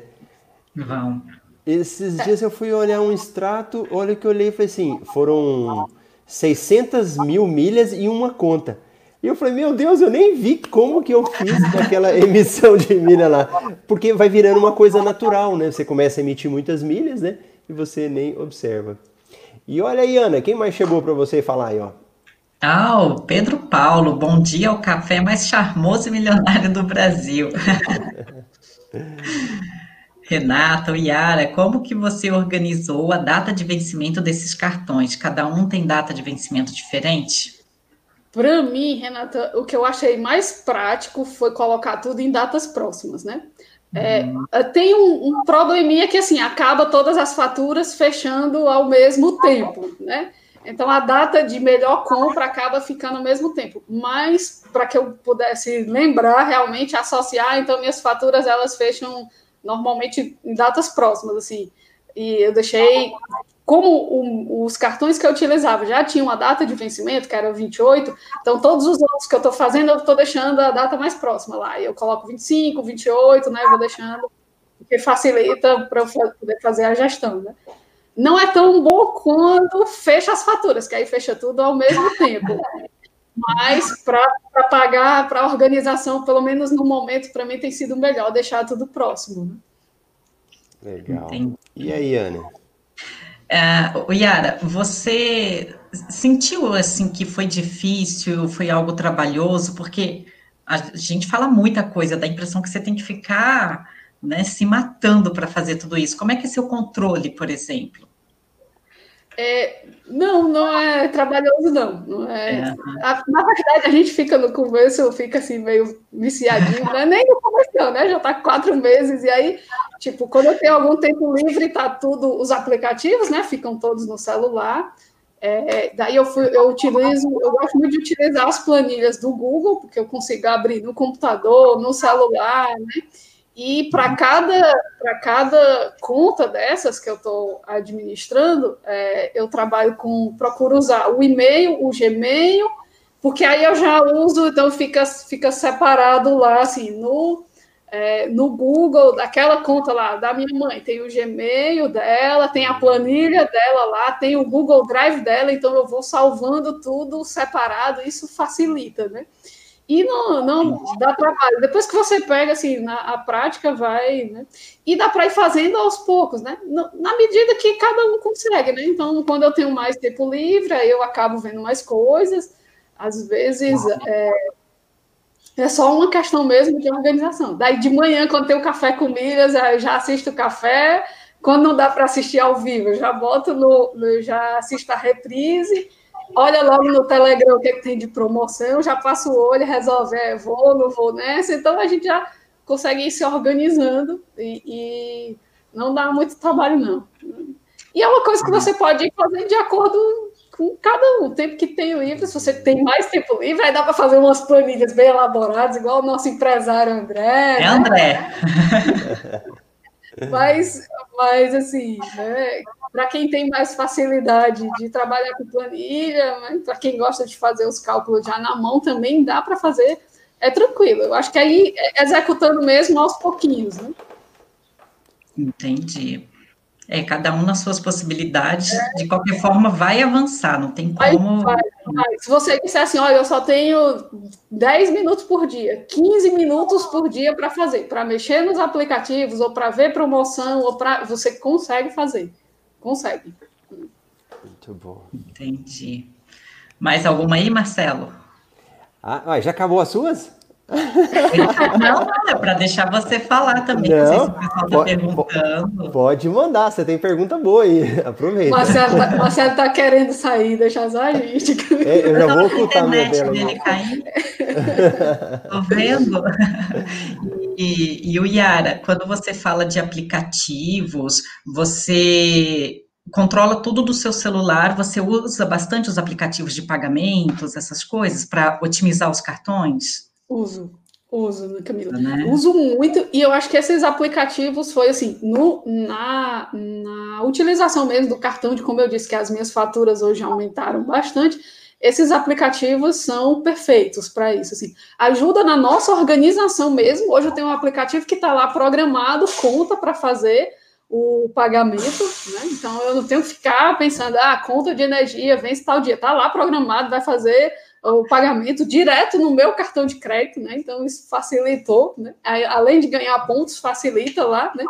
Vão. Esses dias eu fui olhar um extrato, olha que eu olhei e falei assim, foram 600 mil milhas em uma conta. E eu falei, meu Deus, eu nem vi como que eu fiz aquela emissão de milha lá. Porque vai virando uma coisa natural, né? Você começa a emitir muitas milhas, né? e você nem observa. E olha aí, Ana, quem mais chegou para você falar aí, ó? Ah, o Pedro Paulo, bom dia ao café mais charmoso e milionário do Brasil. Renata, Yara, como que você organizou a data de vencimento desses cartões? Cada um tem data de vencimento diferente? Para mim, Renata, o que eu achei mais prático foi colocar tudo em datas próximas, né? É, uhum. tem um, um, probleminha que assim acaba todas as faturas fechando ao mesmo tempo, né? Então a data de melhor compra acaba ficando ao mesmo tempo. Mas para que eu pudesse lembrar realmente associar, então minhas faturas elas fecham normalmente em datas próximas, assim. E eu deixei como o, os cartões que eu utilizava já tinham uma data de vencimento, que era 28, então todos os outros que eu estou fazendo, eu estou deixando a data mais próxima lá. Eu coloco 25, 28, né? Vou deixando, porque facilita para eu poder fazer a gestão, né? Não é tão bom quando fecha as faturas, que aí fecha tudo ao mesmo tempo. Mas para pagar, para a organização, pelo menos no momento, para mim tem sido melhor deixar tudo próximo. Né? Legal. Entendi. E aí, Ana? Uh, Yara, você sentiu assim que foi difícil, foi algo trabalhoso, porque a gente fala muita coisa, dá a impressão que você tem que ficar né, se matando para fazer tudo isso. Como é que é seu controle, por exemplo? É, não, não é trabalhoso, não. não é, é. A, na verdade, a gente fica no começo, fica assim, meio viciadinho, né? Nem no começo, não, né? Já está quatro meses, e aí, tipo, quando eu tenho algum tempo livre, tá tudo, os aplicativos, né? Ficam todos no celular. É, daí eu, fui, eu utilizo, eu gosto muito de utilizar as planilhas do Google, porque eu consigo abrir no computador, no celular, né? E para cada, cada conta dessas que eu estou administrando, é, eu trabalho com, procuro usar o e-mail, o Gmail, porque aí eu já uso, então fica, fica separado lá, assim, no, é, no Google, daquela conta lá da minha mãe, tem o Gmail dela, tem a planilha dela lá, tem o Google Drive dela, então eu vou salvando tudo separado, isso facilita, né? E não, não dá trabalho. Depois que você pega, assim, na, a prática vai, né? E dá para ir fazendo aos poucos, né? Na medida que cada um consegue, né? Então, quando eu tenho mais tempo livre, eu acabo vendo mais coisas. Às vezes é, é só uma questão mesmo de organização. Daí de manhã, quando tem o café com milhas, eu já assisto o café. Quando não dá para assistir ao vivo, eu já boto no, no já assisto a reprise olha logo no Telegram o que, é que tem de promoção, já passa o olho, resolve, é, vou, não vou nessa. Então a gente já consegue ir se organizando e, e não dá muito trabalho, não. E é uma coisa que você pode ir fazendo de acordo com cada um. O tempo que tem livre, se você tem mais tempo livre, aí dá para fazer umas planilhas bem elaboradas, igual o nosso empresário André. É né? André. mas, mas assim, né, para quem tem mais facilidade de trabalhar com planilha, né, para quem gosta de fazer os cálculos já na mão, também dá para fazer, é tranquilo. Eu acho que aí é executando mesmo aos pouquinhos, né? Entendi. É, cada um nas suas possibilidades, é. de qualquer forma, vai avançar, não tem como. Vai, vai. Se você disser assim, olha, eu só tenho 10 minutos por dia, 15 minutos por dia para fazer, para mexer nos aplicativos, ou para ver promoção, ou para. Você consegue fazer. Consegue. Muito bom. Entendi. Mais alguma aí, Marcelo? Ah, já acabou as suas? Não, é para deixar você falar também. Não, não sei se o pessoal está perguntando. Pode mandar, você tem pergunta boa aí. Aproveita. Marcelo está Marcelo tá querendo sair, deixar só a gente. É, eu já vou ocultar minha tela. Dele Tô vendo? E, e o Yara, quando você fala de aplicativos, você controla tudo do seu celular, você usa bastante os aplicativos de pagamentos, essas coisas, para otimizar os cartões? Uso, uso, Camila. Né? Uso muito, e eu acho que esses aplicativos foi assim, no, na, na utilização mesmo do cartão, de como eu disse que as minhas faturas hoje aumentaram bastante, esses aplicativos são perfeitos para isso. Assim, ajuda na nossa organização mesmo. Hoje eu tenho um aplicativo que está lá programado, conta para fazer o pagamento, né? Então eu não tenho que ficar pensando, ah, conta de energia vence tal dia, tá lá programado, vai fazer o pagamento direto no meu cartão de crédito, né? Então isso facilitou, né? Além de ganhar pontos, facilita lá, né?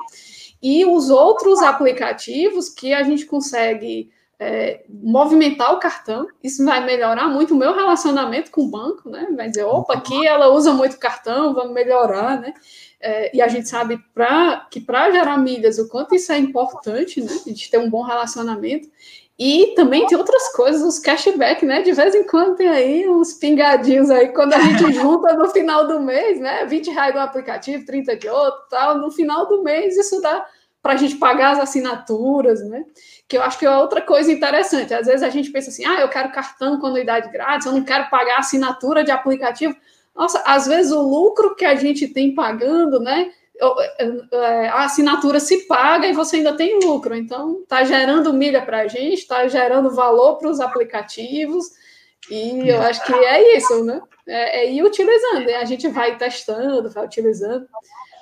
E os outros aplicativos que a gente consegue é, movimentar o cartão, isso vai melhorar muito o meu relacionamento com o banco, né? Vai dizer, opa, aqui ela usa muito cartão, vamos melhorar, né? É, e a gente sabe pra, que para gerar milhas, o quanto isso é importante, né? A gente ter um bom relacionamento. E também tem outras coisas, os cashback, né? De vez em quando tem aí uns pingadinhos aí, quando a gente junta no final do mês, né? 20 reais do aplicativo, 30 de outro, tal. No final do mês, isso dá para a gente pagar as assinaturas, né? Que eu acho que é outra coisa interessante. Às vezes a gente pensa assim, ah, eu quero cartão com anuidade grátis, eu não quero pagar assinatura de aplicativo. Nossa, às vezes o lucro que a gente tem pagando, né? É, a assinatura se paga e você ainda tem lucro. Então, está gerando milha para a gente, está gerando valor para os aplicativos, e eu acho que é isso, né? É, é ir utilizando, né? a gente vai testando, vai utilizando.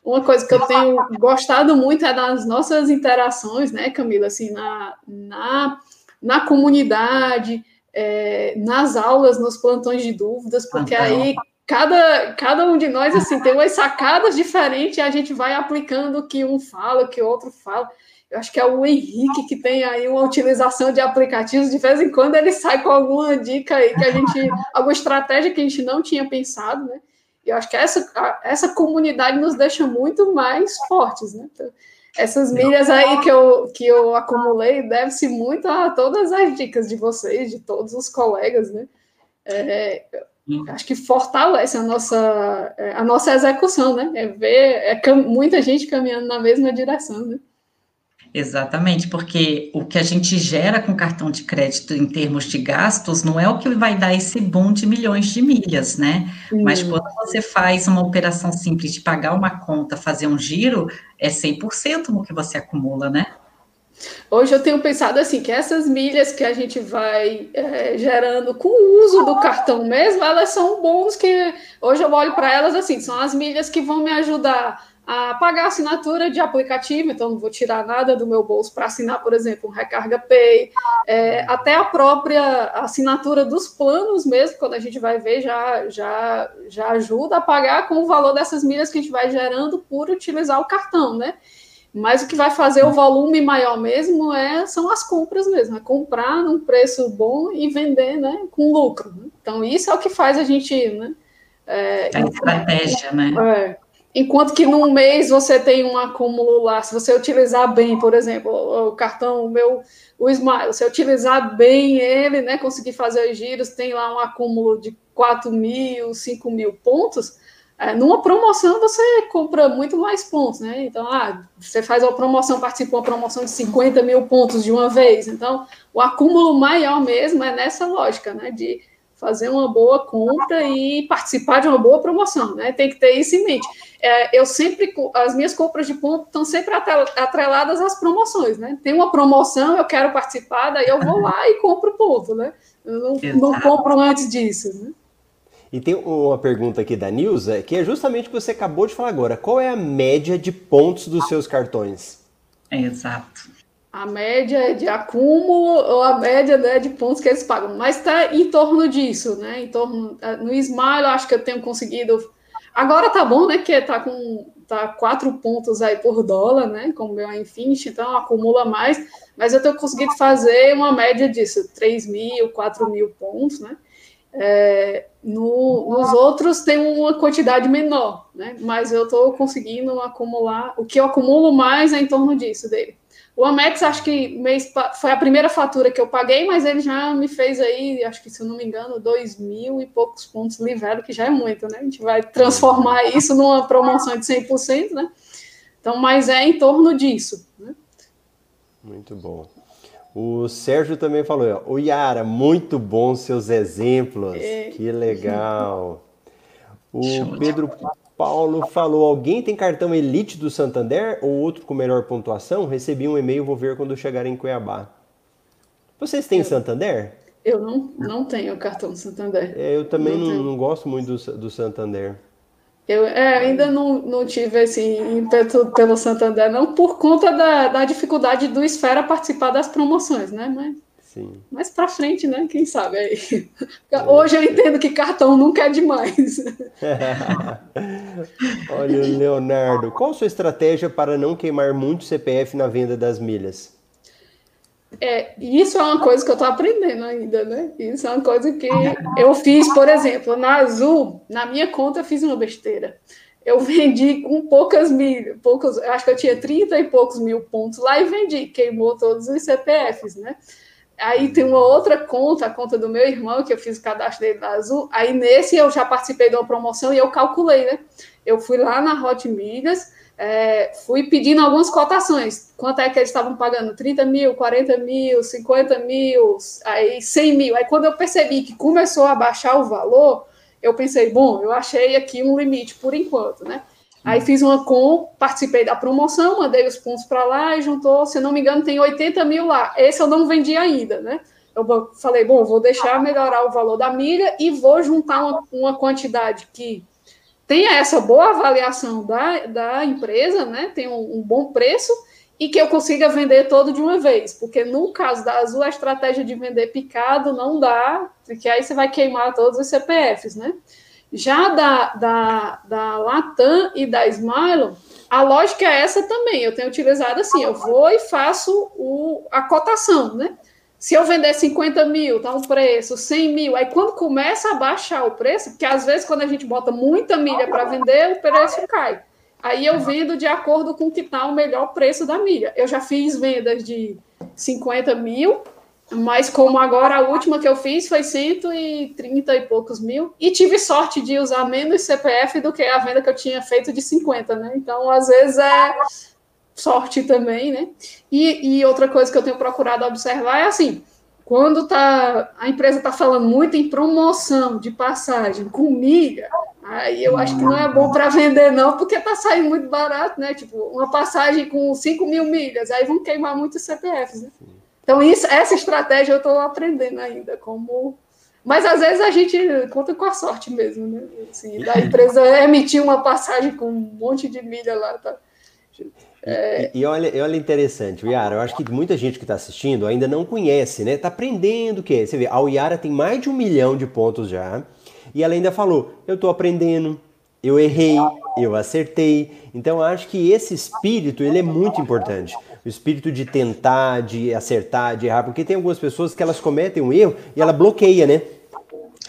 Uma coisa que eu tenho gostado muito é das nossas interações, né, Camila? Assim, na, na, na comunidade, é, nas aulas, nos plantões de dúvidas, porque aí cada, cada um de nós assim tem umas sacadas diferentes e a gente vai aplicando o que um fala, o que o outro fala. Eu acho que é o Henrique que tem aí uma utilização de aplicativos. De vez em quando ele sai com alguma dica aí que a gente, alguma estratégia que a gente não tinha pensado, né? E eu acho que essa, essa comunidade nos deixa muito mais fortes, né? Então, essas milhas aí que eu, que eu acumulei deve-se muito a todas as dicas de vocês, de todos os colegas, né? É, acho que fortalece a nossa, é, a nossa execução, né? É ver é, muita gente caminhando na mesma direção, né? Exatamente, porque o que a gente gera com cartão de crédito em termos de gastos não é o que vai dar esse boom de milhões de milhas, né? Hum. Mas quando você faz uma operação simples de pagar uma conta, fazer um giro, é 100% no que você acumula, né? Hoje eu tenho pensado assim, que essas milhas que a gente vai é, gerando com o uso do cartão mesmo, elas são bons que hoje eu olho para elas assim, são as milhas que vão me ajudar a pagar assinatura de aplicativo, então não vou tirar nada do meu bolso para assinar, por exemplo, um Recarga Pay, é, até a própria assinatura dos planos mesmo, quando a gente vai ver, já, já, já ajuda a pagar com o valor dessas milhas que a gente vai gerando por utilizar o cartão, né? Mas o que vai fazer o volume maior mesmo é, são as compras mesmo, é comprar num preço bom e vender né, com lucro. Né? Então, isso é o que faz a gente. Né, é, a estratégia, né? É, enquanto que num mês você tem um acúmulo lá, se você utilizar bem, por exemplo, o cartão, o meu, o Smile, se utilizar bem ele, né, conseguir fazer os giros, tem lá um acúmulo de 4 mil, 5 mil pontos é, numa promoção você compra muito mais pontos, né? Então, ah, você faz uma promoção, participa de uma promoção de 50 mil pontos de uma vez. Então, o acúmulo maior mesmo é nessa lógica, né? De fazer uma boa compra e participar de uma boa promoção, né? Tem que ter isso em mente. É, eu sempre, as minhas compras de ponto estão sempre atreladas às promoções, né? Tem uma promoção, eu quero participar, daí eu vou lá e compro ponto, né? Eu não, não compro antes disso, né? E tem uma pergunta aqui da Nilza, que é justamente o que você acabou de falar agora. Qual é a média de pontos dos seus cartões? exato. A média de acúmulo ou a média né, de pontos que eles pagam. Mas está em torno disso, né? Em torno. No Smile, acho que eu tenho conseguido. Agora tá bom, né? Que tá com tá quatro pontos aí por dólar, né? Como meu Infinity, então acumula mais. Mas eu tenho conseguido fazer uma média disso, 3 mil, 4 mil pontos, né? É, no, nos outros tem uma quantidade menor, né? Mas eu estou conseguindo acumular. O que eu acumulo mais é em torno disso dele. O Amex, acho que mês, foi a primeira fatura que eu paguei, mas ele já me fez aí, acho que se eu não me engano, dois mil e poucos pontos livelo, que já é muito, né? A gente vai transformar isso numa promoção de 100%, né? Então, mas é em torno disso, né? Muito bom. O Sérgio também falou, o Yara, muito bom seus exemplos, é. que legal. O Pedro Paulo falou, alguém tem cartão Elite do Santander ou outro com melhor pontuação? Recebi um e-mail, vou ver quando chegar em Cuiabá. Vocês têm eu, Santander? Eu não, não tenho cartão Santander. É, eu também não, não, não gosto muito do, do Santander. Eu é, ainda não, não tive esse ímpeto pelo Santander, não, por conta da, da dificuldade do Esfera participar das promoções, né? Mas, Sim. mais para frente, né? Quem sabe aí. É. Hoje eu entendo que cartão nunca é demais. Olha, Leonardo, qual a sua estratégia para não queimar muito CPF na venda das milhas? É, isso é uma coisa que eu estou aprendendo ainda, né? Isso é uma coisa que eu fiz, por exemplo, na Azul, na minha conta, eu fiz uma besteira. Eu vendi com poucas mil, poucos, acho que eu tinha 30 e poucos mil pontos lá e vendi, queimou todos os CPFs, né? Aí tem uma outra conta, a conta do meu irmão, que eu fiz o cadastro dele na Azul. Aí nesse eu já participei de uma promoção e eu calculei, né? Eu fui lá na Hot Milhas, é, fui pedindo algumas cotações. Quanto é que eles estavam pagando? 30 mil, 40 mil, 50 mil, aí 100 mil. Aí quando eu percebi que começou a baixar o valor, eu pensei, bom, eu achei aqui um limite por enquanto, né? Aí fiz uma com, participei da promoção, mandei os pontos para lá e juntou, se não me engano, tem 80 mil lá. Esse eu não vendi ainda, né? Eu falei, bom, vou deixar melhorar o valor da milha e vou juntar uma, uma quantidade que tenha essa boa avaliação da, da empresa, né? Tem um, um, bom preço e que eu consiga vender todo de uma vez, porque no caso da Azul a estratégia de vender picado não dá, porque aí você vai queimar todos os CPFs, né? Já da, da, da Latam e da Smile, a lógica é essa também. Eu tenho utilizado assim: eu vou e faço o, a cotação, né? Se eu vender 50 mil, tá um preço, 100 mil, aí quando começa a baixar o preço, porque às vezes quando a gente bota muita milha para vender, o preço cai. Aí eu vendo de acordo com o que está o melhor preço da milha. Eu já fiz vendas de 50 mil, mas como agora a última que eu fiz foi 130 e poucos mil, e tive sorte de usar menos CPF do que a venda que eu tinha feito de 50, né? Então, às vezes é sorte também, né? E, e outra coisa que eu tenho procurado observar é assim, quando tá, a empresa está falando muito em promoção de passagem com milha, aí eu acho que não é bom para vender, não, porque está saindo muito barato, né? Tipo, uma passagem com 5 mil milhas, aí vão queimar muitos CPFs, né? Então, isso, essa estratégia eu estou aprendendo ainda, como. Mas às vezes a gente conta com a sorte mesmo, né? Assim, da empresa emitir uma passagem com um monte de milha lá, tá? É... E, e, olha, olha interessante, Yara, eu acho que muita gente que está assistindo ainda não conhece, né? Tá aprendendo o que é. Você vê, a Yara tem mais de um milhão de pontos já, e ela ainda falou, eu estou aprendendo, eu errei, eu acertei. Então acho que esse espírito, ele é muito importante. O espírito de tentar, de acertar, de errar, porque tem algumas pessoas que elas cometem um erro e ela bloqueia, né?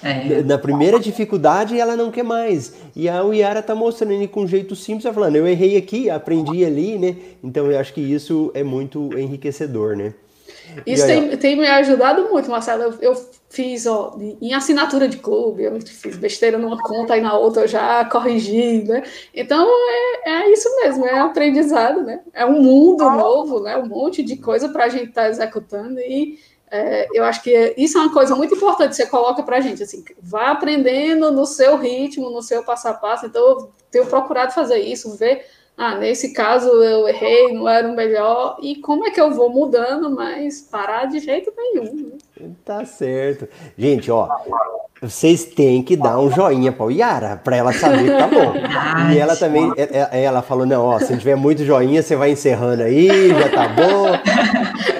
É. Na primeira dificuldade, ela não quer mais. E a Yara tá mostrando ele com um jeito simples, falando, eu errei aqui, aprendi ali, né? Então eu acho que isso é muito enriquecedor, né? Isso aí, tem, tem, me ajudado muito, Marcelo. Eu, eu, fiz ó, em assinatura de clube, eu fiz besteira numa conta e na outra eu já corrigi, né? Então é, é isso mesmo, é aprendizado, né? É um mundo novo, né? Um monte de coisa para a gente estar tá executando e é, eu acho que isso é uma coisa muito importante você coloca para a gente, assim, vá aprendendo no seu ritmo, no seu passo a passo. Então, eu tenho procurado fazer isso, ver, ah, nesse caso eu errei, não era o melhor, e como é que eu vou mudando, mas parar de jeito nenhum. Né? Tá certo. Gente, ó, vocês têm que dar um joinha para o Yara, para ela saber que tá bom. E ela também, é, é, ela falou, não, ó, se tiver muito joinha, você vai encerrando aí, já tá bom.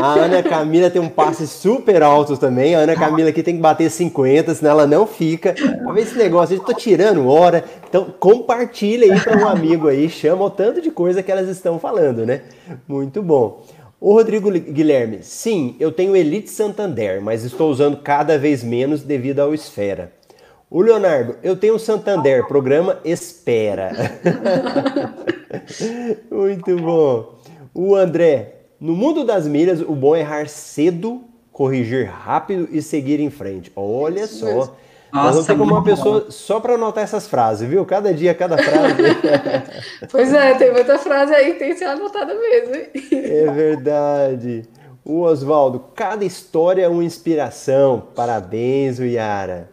A Ana Camila tem um passe super alto também. A Ana Camila aqui tem que bater 50, senão ela não fica. Pra ver esse negócio, eu tô tirando hora. Então, compartilha aí para um amigo aí, chama o tanto de coisa que elas estão falando, né? Muito bom. O Rodrigo Guilherme, sim, eu tenho Elite Santander, mas estou usando cada vez menos devido ao Esfera. O Leonardo, eu tenho Santander, programa Espera. Muito bom. O André, no mundo das milhas, o bom é errar cedo, corrigir rápido e seguir em frente. Olha só. Nossa, Nós ter como uma pessoa só para anotar essas frases, viu? Cada dia, cada frase. pois é, tem muita frase aí que tem que ser anotada mesmo. Hein? É verdade. O Oswaldo, cada história é uma inspiração. Parabéns, Yara.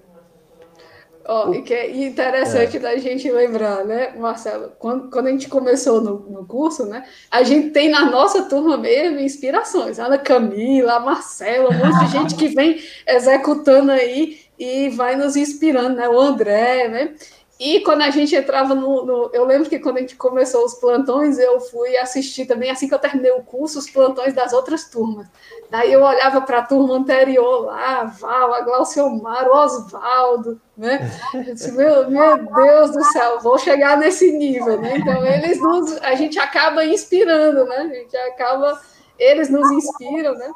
Oh, e que é interessante é. da gente lembrar, né, Marcelo? Quando, quando a gente começou no, no, curso, né, a gente tem na nossa turma mesmo inspirações. A Camila, a Marcela, um monte de gente que vem executando aí e vai nos inspirando, né? O André, né? E quando a gente entrava no, no, Eu lembro que quando a gente começou os plantões, eu fui assistir também, assim que eu terminei o curso, os plantões das outras turmas. Daí eu olhava para a turma anterior lá, a Val, a Glauciomar, o Oswaldo, né? Eu disse, meu, meu Deus do céu, vou chegar nesse nível, né? Então eles nos. A gente acaba inspirando, né? A gente acaba. Eles nos inspiram, né?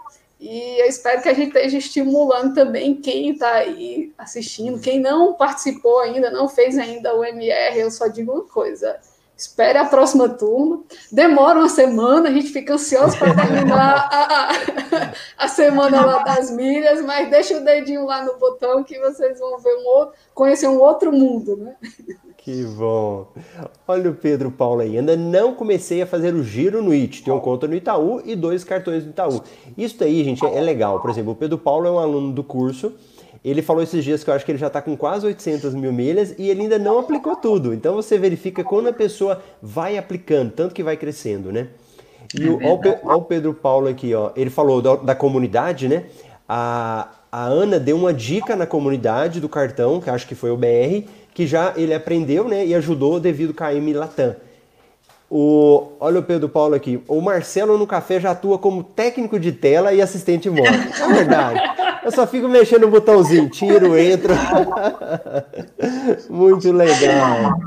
E eu espero que a gente esteja estimulando também quem está aí assistindo, quem não participou ainda, não fez ainda o MR, eu só digo uma coisa. Espere a próxima turma. Demora uma semana, a gente fica ansioso para terminar a, a, a, semana lá das milhas, mas deixa o dedinho lá no botão que vocês vão ver um outro, conhecer um outro mundo, né? Que bom. Olha o Pedro Paulo aí. Ainda não comecei a fazer o giro no IT. Tenho conta no Itaú e dois cartões do Itaú. Isso aí, gente, é legal. Por exemplo, o Pedro Paulo é um aluno do curso. Ele falou esses dias que eu acho que ele já está com quase 800 mil milhas e ele ainda não aplicou tudo. Então você verifica quando a pessoa vai aplicando, tanto que vai crescendo, né? E o, o, Pedro Paulo aqui, ó. Ele falou da, da comunidade, né? A, a Ana deu uma dica na comunidade do cartão, que acho que foi o BR, que já ele aprendeu né, e ajudou devido ao KM Latam. O, olha o Pedro Paulo aqui. O Marcelo no café já atua como técnico de tela e assistente moto. É verdade. Eu só fico mexendo no botãozinho, tiro, entro. Muito legal.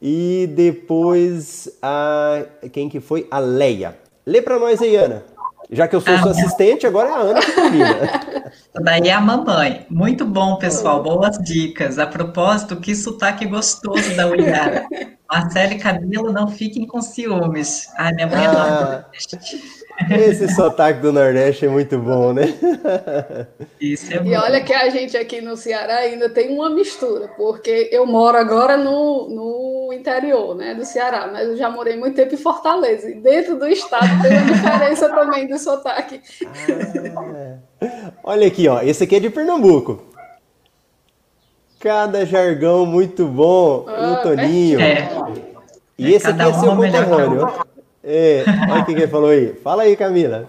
E depois a quem que foi? A Leia. Lê para nós aí, Ana. Já que eu sou ah, sua assistente, agora é a Ana que termina. Daí é a mamãe. Muito bom, pessoal. Boas dicas. A propósito, que sotaque gostoso da Uiara. Marcelo e Camila, não fiquem com ciúmes. Ai, minha mãe ah, Esse sotaque do Nordeste é muito bom, né? Isso é bom. E olha que a gente aqui no Ceará ainda tem uma mistura, porque eu moro agora no, no interior né, do Ceará, mas eu já morei muito tempo em Fortaleza. E dentro do estado tem uma diferença também do sotaque. Ah, olha aqui, ó. Esse aqui é de Pernambuco. Cada jargão muito bom, ah, o Toninho. É. E esse aqui é seu conterrâneo. É, olha o que ele falou aí. Fala aí, Camila.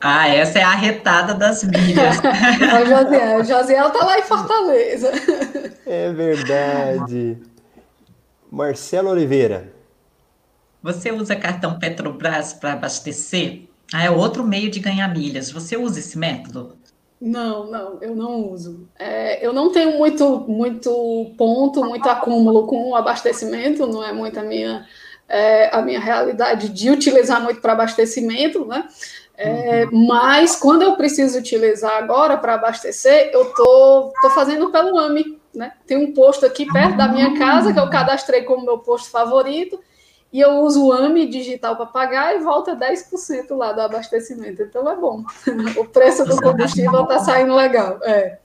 Ah, essa é a retada das milhas. o Josiel, o Josiel tá lá em Fortaleza. É verdade. Marcelo Oliveira. Você usa cartão Petrobras para abastecer? Ah, é outro meio de ganhar milhas. Você usa esse método? Não, não, eu não uso. É, eu não tenho muito, muito ponto, muito acúmulo com o abastecimento, não é muito a minha é, a minha realidade de utilizar muito para abastecimento, né? É. Mas quando eu preciso utilizar agora para abastecer, eu tô, tô fazendo pelo AMI, né? Tem um posto aqui perto da minha casa que eu cadastrei como meu posto favorito e eu uso o AMI digital para pagar e volta 10% lá do abastecimento. Então é bom. o preço do combustível está saindo legal. É.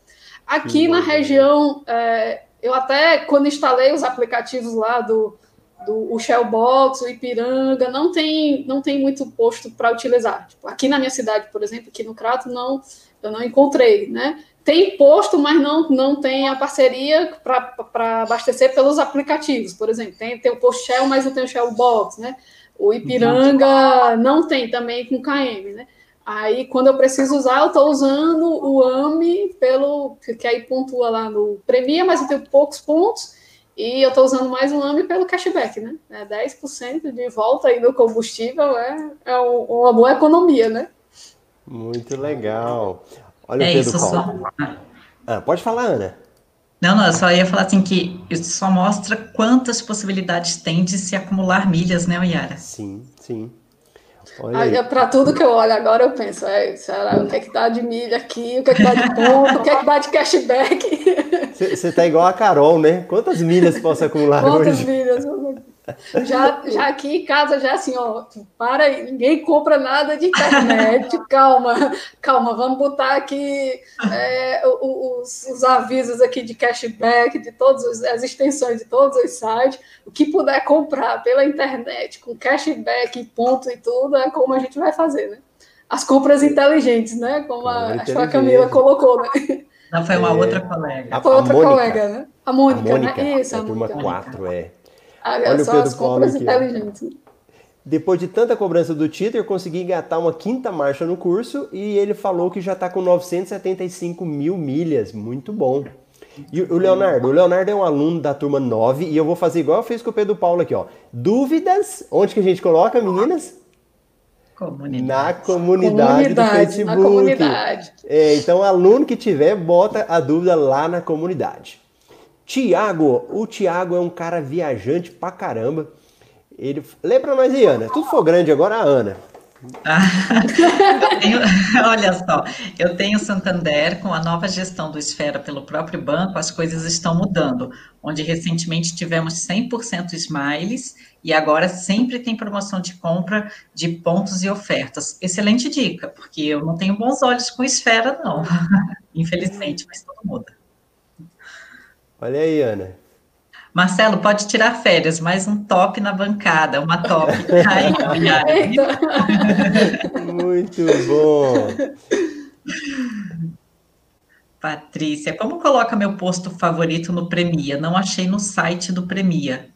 Aqui na região, é, eu até quando instalei os aplicativos lá do do o Shellbox, o Ipiranga, não tem, não tem muito posto para utilizar. Tipo, aqui na minha cidade, por exemplo, aqui no Crato, não, eu não encontrei, né? Tem posto, mas não, não tem a parceria para abastecer pelos aplicativos, por exemplo. Tem, tem o posto Shell, mas não tem o Shellbox, né? O Ipiranga não tem também com KM, né? Aí, quando eu preciso usar, eu estou usando o AMI pelo que aí pontua lá no Premia, mas eu tenho poucos pontos e eu estou usando mais um AMI pelo cashback, né? É 10% de volta aí no combustível é, é uma boa economia, né? Muito legal. Olha é o Pedro isso, Só... Ah, pode falar, Ana. Não, não, eu só ia falar assim que isso só mostra quantas possibilidades tem de se acumular milhas, né, Yara? Sim, sim. Para tudo que eu olho agora, eu penso, é, será, o que é que dá de milha aqui, o que é que dá de ponto, o que é que dá de cashback. Você tá igual a Carol, né? Quantas milhas posso acumular Quantas hoje? Quantas milhas? Já, já aqui em casa, já assim, ó, para aí, ninguém compra nada de internet, calma, calma, vamos botar aqui é, os, os, avisos aqui de cashback, de todas as extensões de todos os sites, o que puder comprar pela internet, com cashback, ponto e tudo, é como a gente vai fazer, né? As compras inteligentes, né? Como a, acho que a Camila colocou, né? Não, foi uma é... outra colega. Foi outra Mônica. colega, né? A Mônica, a Mônica né? Isso, a, a turma 4, é. Olha, Olha só as compras aqui, inteligentes. Depois de tanta cobrança do Twitter, consegui engatar uma quinta marcha no curso e ele falou que já está com 975 mil milhas. Muito bom. E o Leonardo, o Leonardo é um aluno da turma 9 e eu vou fazer igual eu fiz com o Pedro Paulo aqui, ó. Dúvidas, onde que a gente coloca, meninas? Comunidade. Na comunidade, comunidade do Facebook. Na comunidade. É, então, aluno que tiver, bota a dúvida lá na comunidade. Tiago, o Tiago é um cara viajante pra caramba. Ele pra nós aí, Ana. Tudo for grande agora, a Ana. tenho, olha só, eu tenho Santander com a nova gestão do Esfera pelo próprio banco, as coisas estão mudando. Onde recentemente tivemos 100% smiles e agora sempre tem promoção de compra de pontos e ofertas. Excelente dica, porque eu não tenho bons olhos com Esfera, não. Infelizmente, mas tudo muda. Olha aí, Ana. Marcelo, pode tirar férias, mais um top na bancada, uma top. Aí, Muito bom. Patrícia, como coloca meu posto favorito no Premia? Não achei no site do Premia.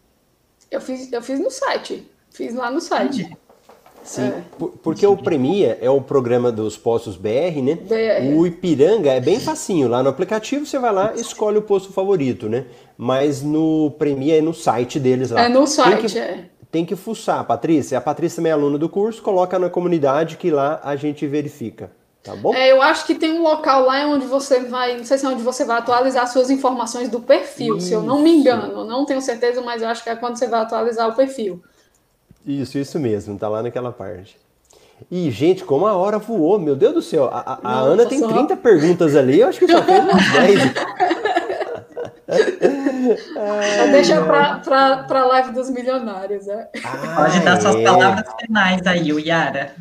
Eu fiz, eu fiz no site. Fiz lá no site. Sim, é. porque o Premia é o programa dos postos BR, né? BR. O Ipiranga é bem facinho. Lá no aplicativo você vai lá escolhe o posto favorito, né? Mas no Premia é no site deles lá. É no site, tem que, é. Tem que fuçar, Patrícia. A Patrícia também é aluna do curso, coloca na comunidade que lá a gente verifica. Tá bom? É, eu acho que tem um local lá onde você vai, não sei se é onde você vai atualizar suas informações do perfil, Isso. se eu não me engano. Não tenho certeza, mas eu acho que é quando você vai atualizar o perfil. Isso, isso mesmo, tá lá naquela parte. E, gente, como a hora voou, meu Deus do céu. A, a Ana tem 30 perguntas ali, eu acho que só fez umas 10. Deixa para a live dos milionários. É. Ah, Pode dar é. suas palavras finais aí, Yara.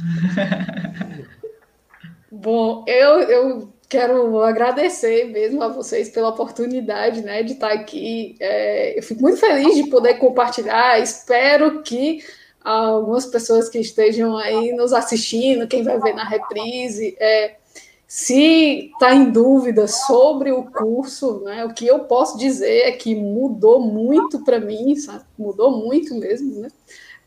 Bom, eu, eu quero agradecer mesmo a vocês pela oportunidade né, de estar aqui. É, eu fico muito feliz de poder compartilhar. Espero que algumas pessoas que estejam aí nos assistindo, quem vai ver na reprise, é, se está em dúvida sobre o curso, né, o que eu posso dizer é que mudou muito para mim, sabe? mudou muito mesmo, né?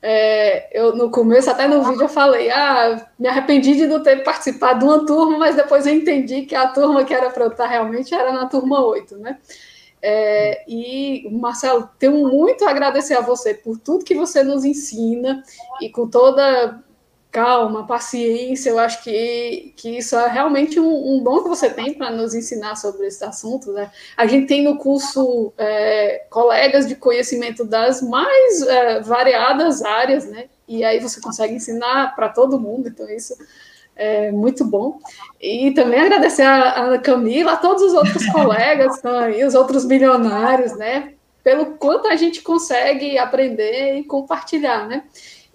É, eu no começo, até no vídeo, eu falei, ah, me arrependi de não ter participado de uma turma, mas depois eu entendi que a turma que era para eu estar realmente era na turma 8, né? É, e, Marcelo, tenho muito a agradecer a você por tudo que você nos ensina e com toda calma, paciência, eu acho que, que isso é realmente um, um dom que você tem para nos ensinar sobre esse assunto. Né? A gente tem no curso é, colegas de conhecimento das mais é, variadas áreas, né? e aí você consegue ensinar para todo mundo, então isso é muito bom. E também agradecer a, a Camila, a todos os outros colegas e os outros milionários, né? Pelo quanto a gente consegue aprender e compartilhar, né?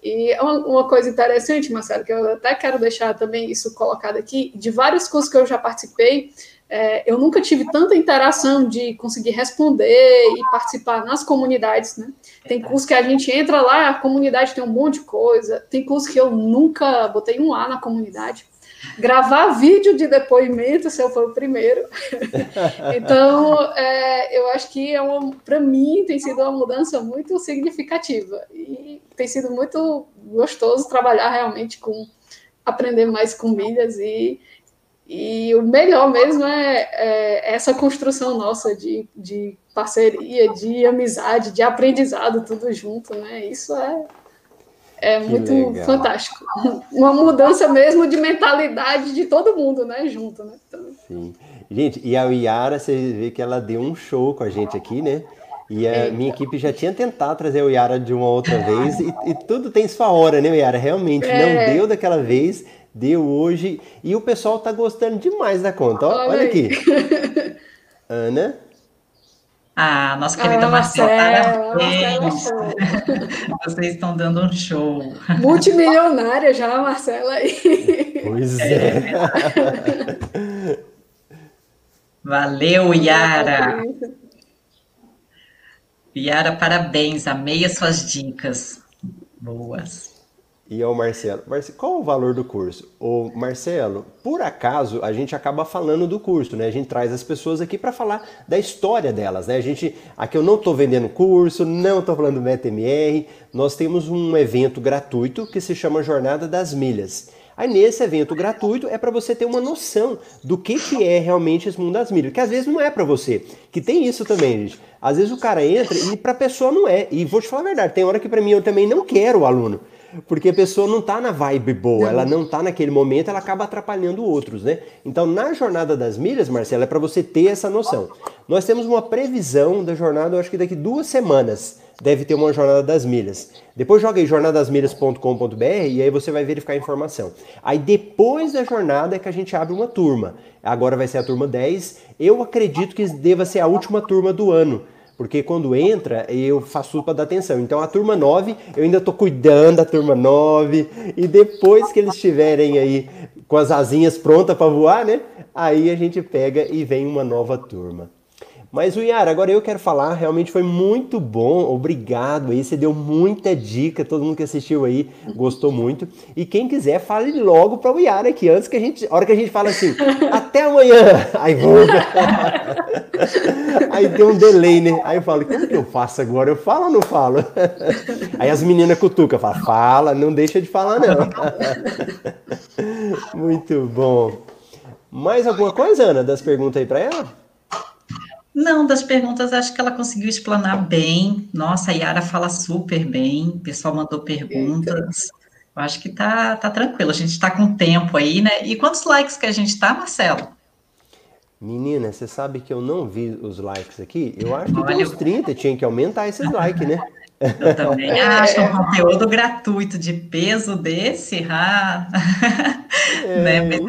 E uma, uma coisa interessante, Marcelo, que eu até quero deixar também isso colocado aqui, de vários cursos que eu já participei, é, eu nunca tive tanta interação de conseguir responder e participar nas comunidades, né? Tem curso que a gente entra lá, a comunidade tem um monte de coisa. Tem curso que eu nunca botei um A na comunidade. Gravar vídeo de depoimento, se eu for o primeiro. então, é, eu acho que é para mim tem sido uma mudança muito significativa e tem sido muito gostoso trabalhar realmente com aprender mais com milhas e e o melhor mesmo é, é essa construção nossa de, de, parceria, de amizade, de aprendizado, tudo junto, né? Isso é, é muito legal. fantástico. Uma mudança mesmo de mentalidade de todo mundo, né? Junto, né? Então... Sim. Gente, e a Yara, você vê que ela deu um show com a gente aqui, né? E a minha equipe já tinha tentado trazer o Yara de uma outra vez e, e tudo tem sua hora, né, Yara? Realmente, é. não deu daquela vez, deu hoje. E o pessoal tá gostando demais da conta. Ó, olha, olha aqui. Ana. Ah, nossa querida ah, Marcela, parabéns. Vocês estão dando um show. Multimilionária já, Marcela. Pois é. é. Valeu, Yara. Yara, parabéns, amei as suas dicas. Boas. E ao Marcelo, Marcelo, qual o valor do curso? O Marcelo, por acaso a gente acaba falando do curso, né? A gente traz as pessoas aqui para falar da história delas, né? A gente, aqui eu não estou vendendo curso, não estou falando do MetaMR, nós temos um evento gratuito que se chama Jornada das Milhas. Aí nesse evento gratuito é para você ter uma noção do que, que é realmente esse mundo das milhas, que às vezes não é para você. Que tem isso também, gente. Às vezes o cara entra e para a pessoa não é. E vou te falar a verdade, tem hora que para mim eu também não quero o aluno. Porque a pessoa não está na vibe boa, ela não está naquele momento, ela acaba atrapalhando outros, né? Então, na jornada das milhas, Marcela, é para você ter essa noção. Nós temos uma previsão da jornada, eu acho que daqui duas semanas deve ter uma jornada das milhas. Depois joga aí jornadasmilhas.com.br e aí você vai verificar a informação. Aí depois da jornada é que a gente abre uma turma. Agora vai ser a turma 10. Eu acredito que deva ser a última turma do ano. Porque quando entra, eu faço tudo para dar atenção. Então a turma 9, eu ainda estou cuidando da turma 9. E depois que eles estiverem aí com as asinhas prontas para voar, né? Aí a gente pega e vem uma nova turma. Mas o Yara, agora eu quero falar, realmente foi muito bom, obrigado aí, você deu muita dica, todo mundo que assistiu aí gostou muito. E quem quiser, fale logo para o Yara aqui, antes que a gente, a hora que a gente fala assim, até amanhã, aí volta. aí tem um delay, né? Aí eu falo, como que eu faço agora? Eu falo ou não falo? Aí as meninas cutucam, falam, fala, não deixa de falar não. muito bom. Mais alguma coisa, Ana, das perguntas aí para ela? Não, das perguntas acho que ela conseguiu explanar bem. Nossa, a Yara fala super bem, o pessoal mandou perguntas. Eu acho que tá, tá tranquilo, a gente está com tempo aí, né? E quantos likes que a gente tá, Marcelo? Menina, você sabe que eu não vi os likes aqui? Eu acho que Olha, tem uns 30, tinha que aumentar esses likes, né? Eu também acho um conteúdo gratuito de peso desse, ah. é. né? eu,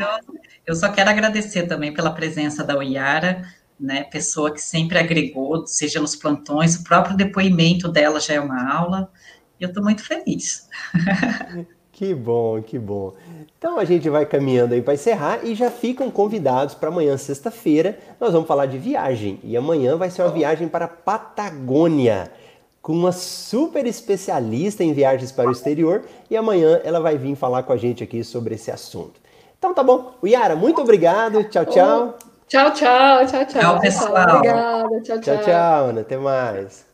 eu só quero agradecer também pela presença da Yara né, pessoa que sempre agregou, seja nos plantões, o próprio depoimento dela já é uma aula, e eu estou muito feliz. Que bom, que bom. Então a gente vai caminhando aí para encerrar e já ficam convidados para amanhã, sexta-feira, nós vamos falar de viagem. E amanhã vai ser uma viagem para a Patagônia, com uma super especialista em viagens para o exterior, e amanhã ela vai vir falar com a gente aqui sobre esse assunto. Então tá bom. Yara, muito obrigado. Tchau, tchau. Tchau, tchau, tchau, tchau. Tchau, pessoal. Obrigada, tchau, tchau. Tchau, tchau, Ana. Até mais.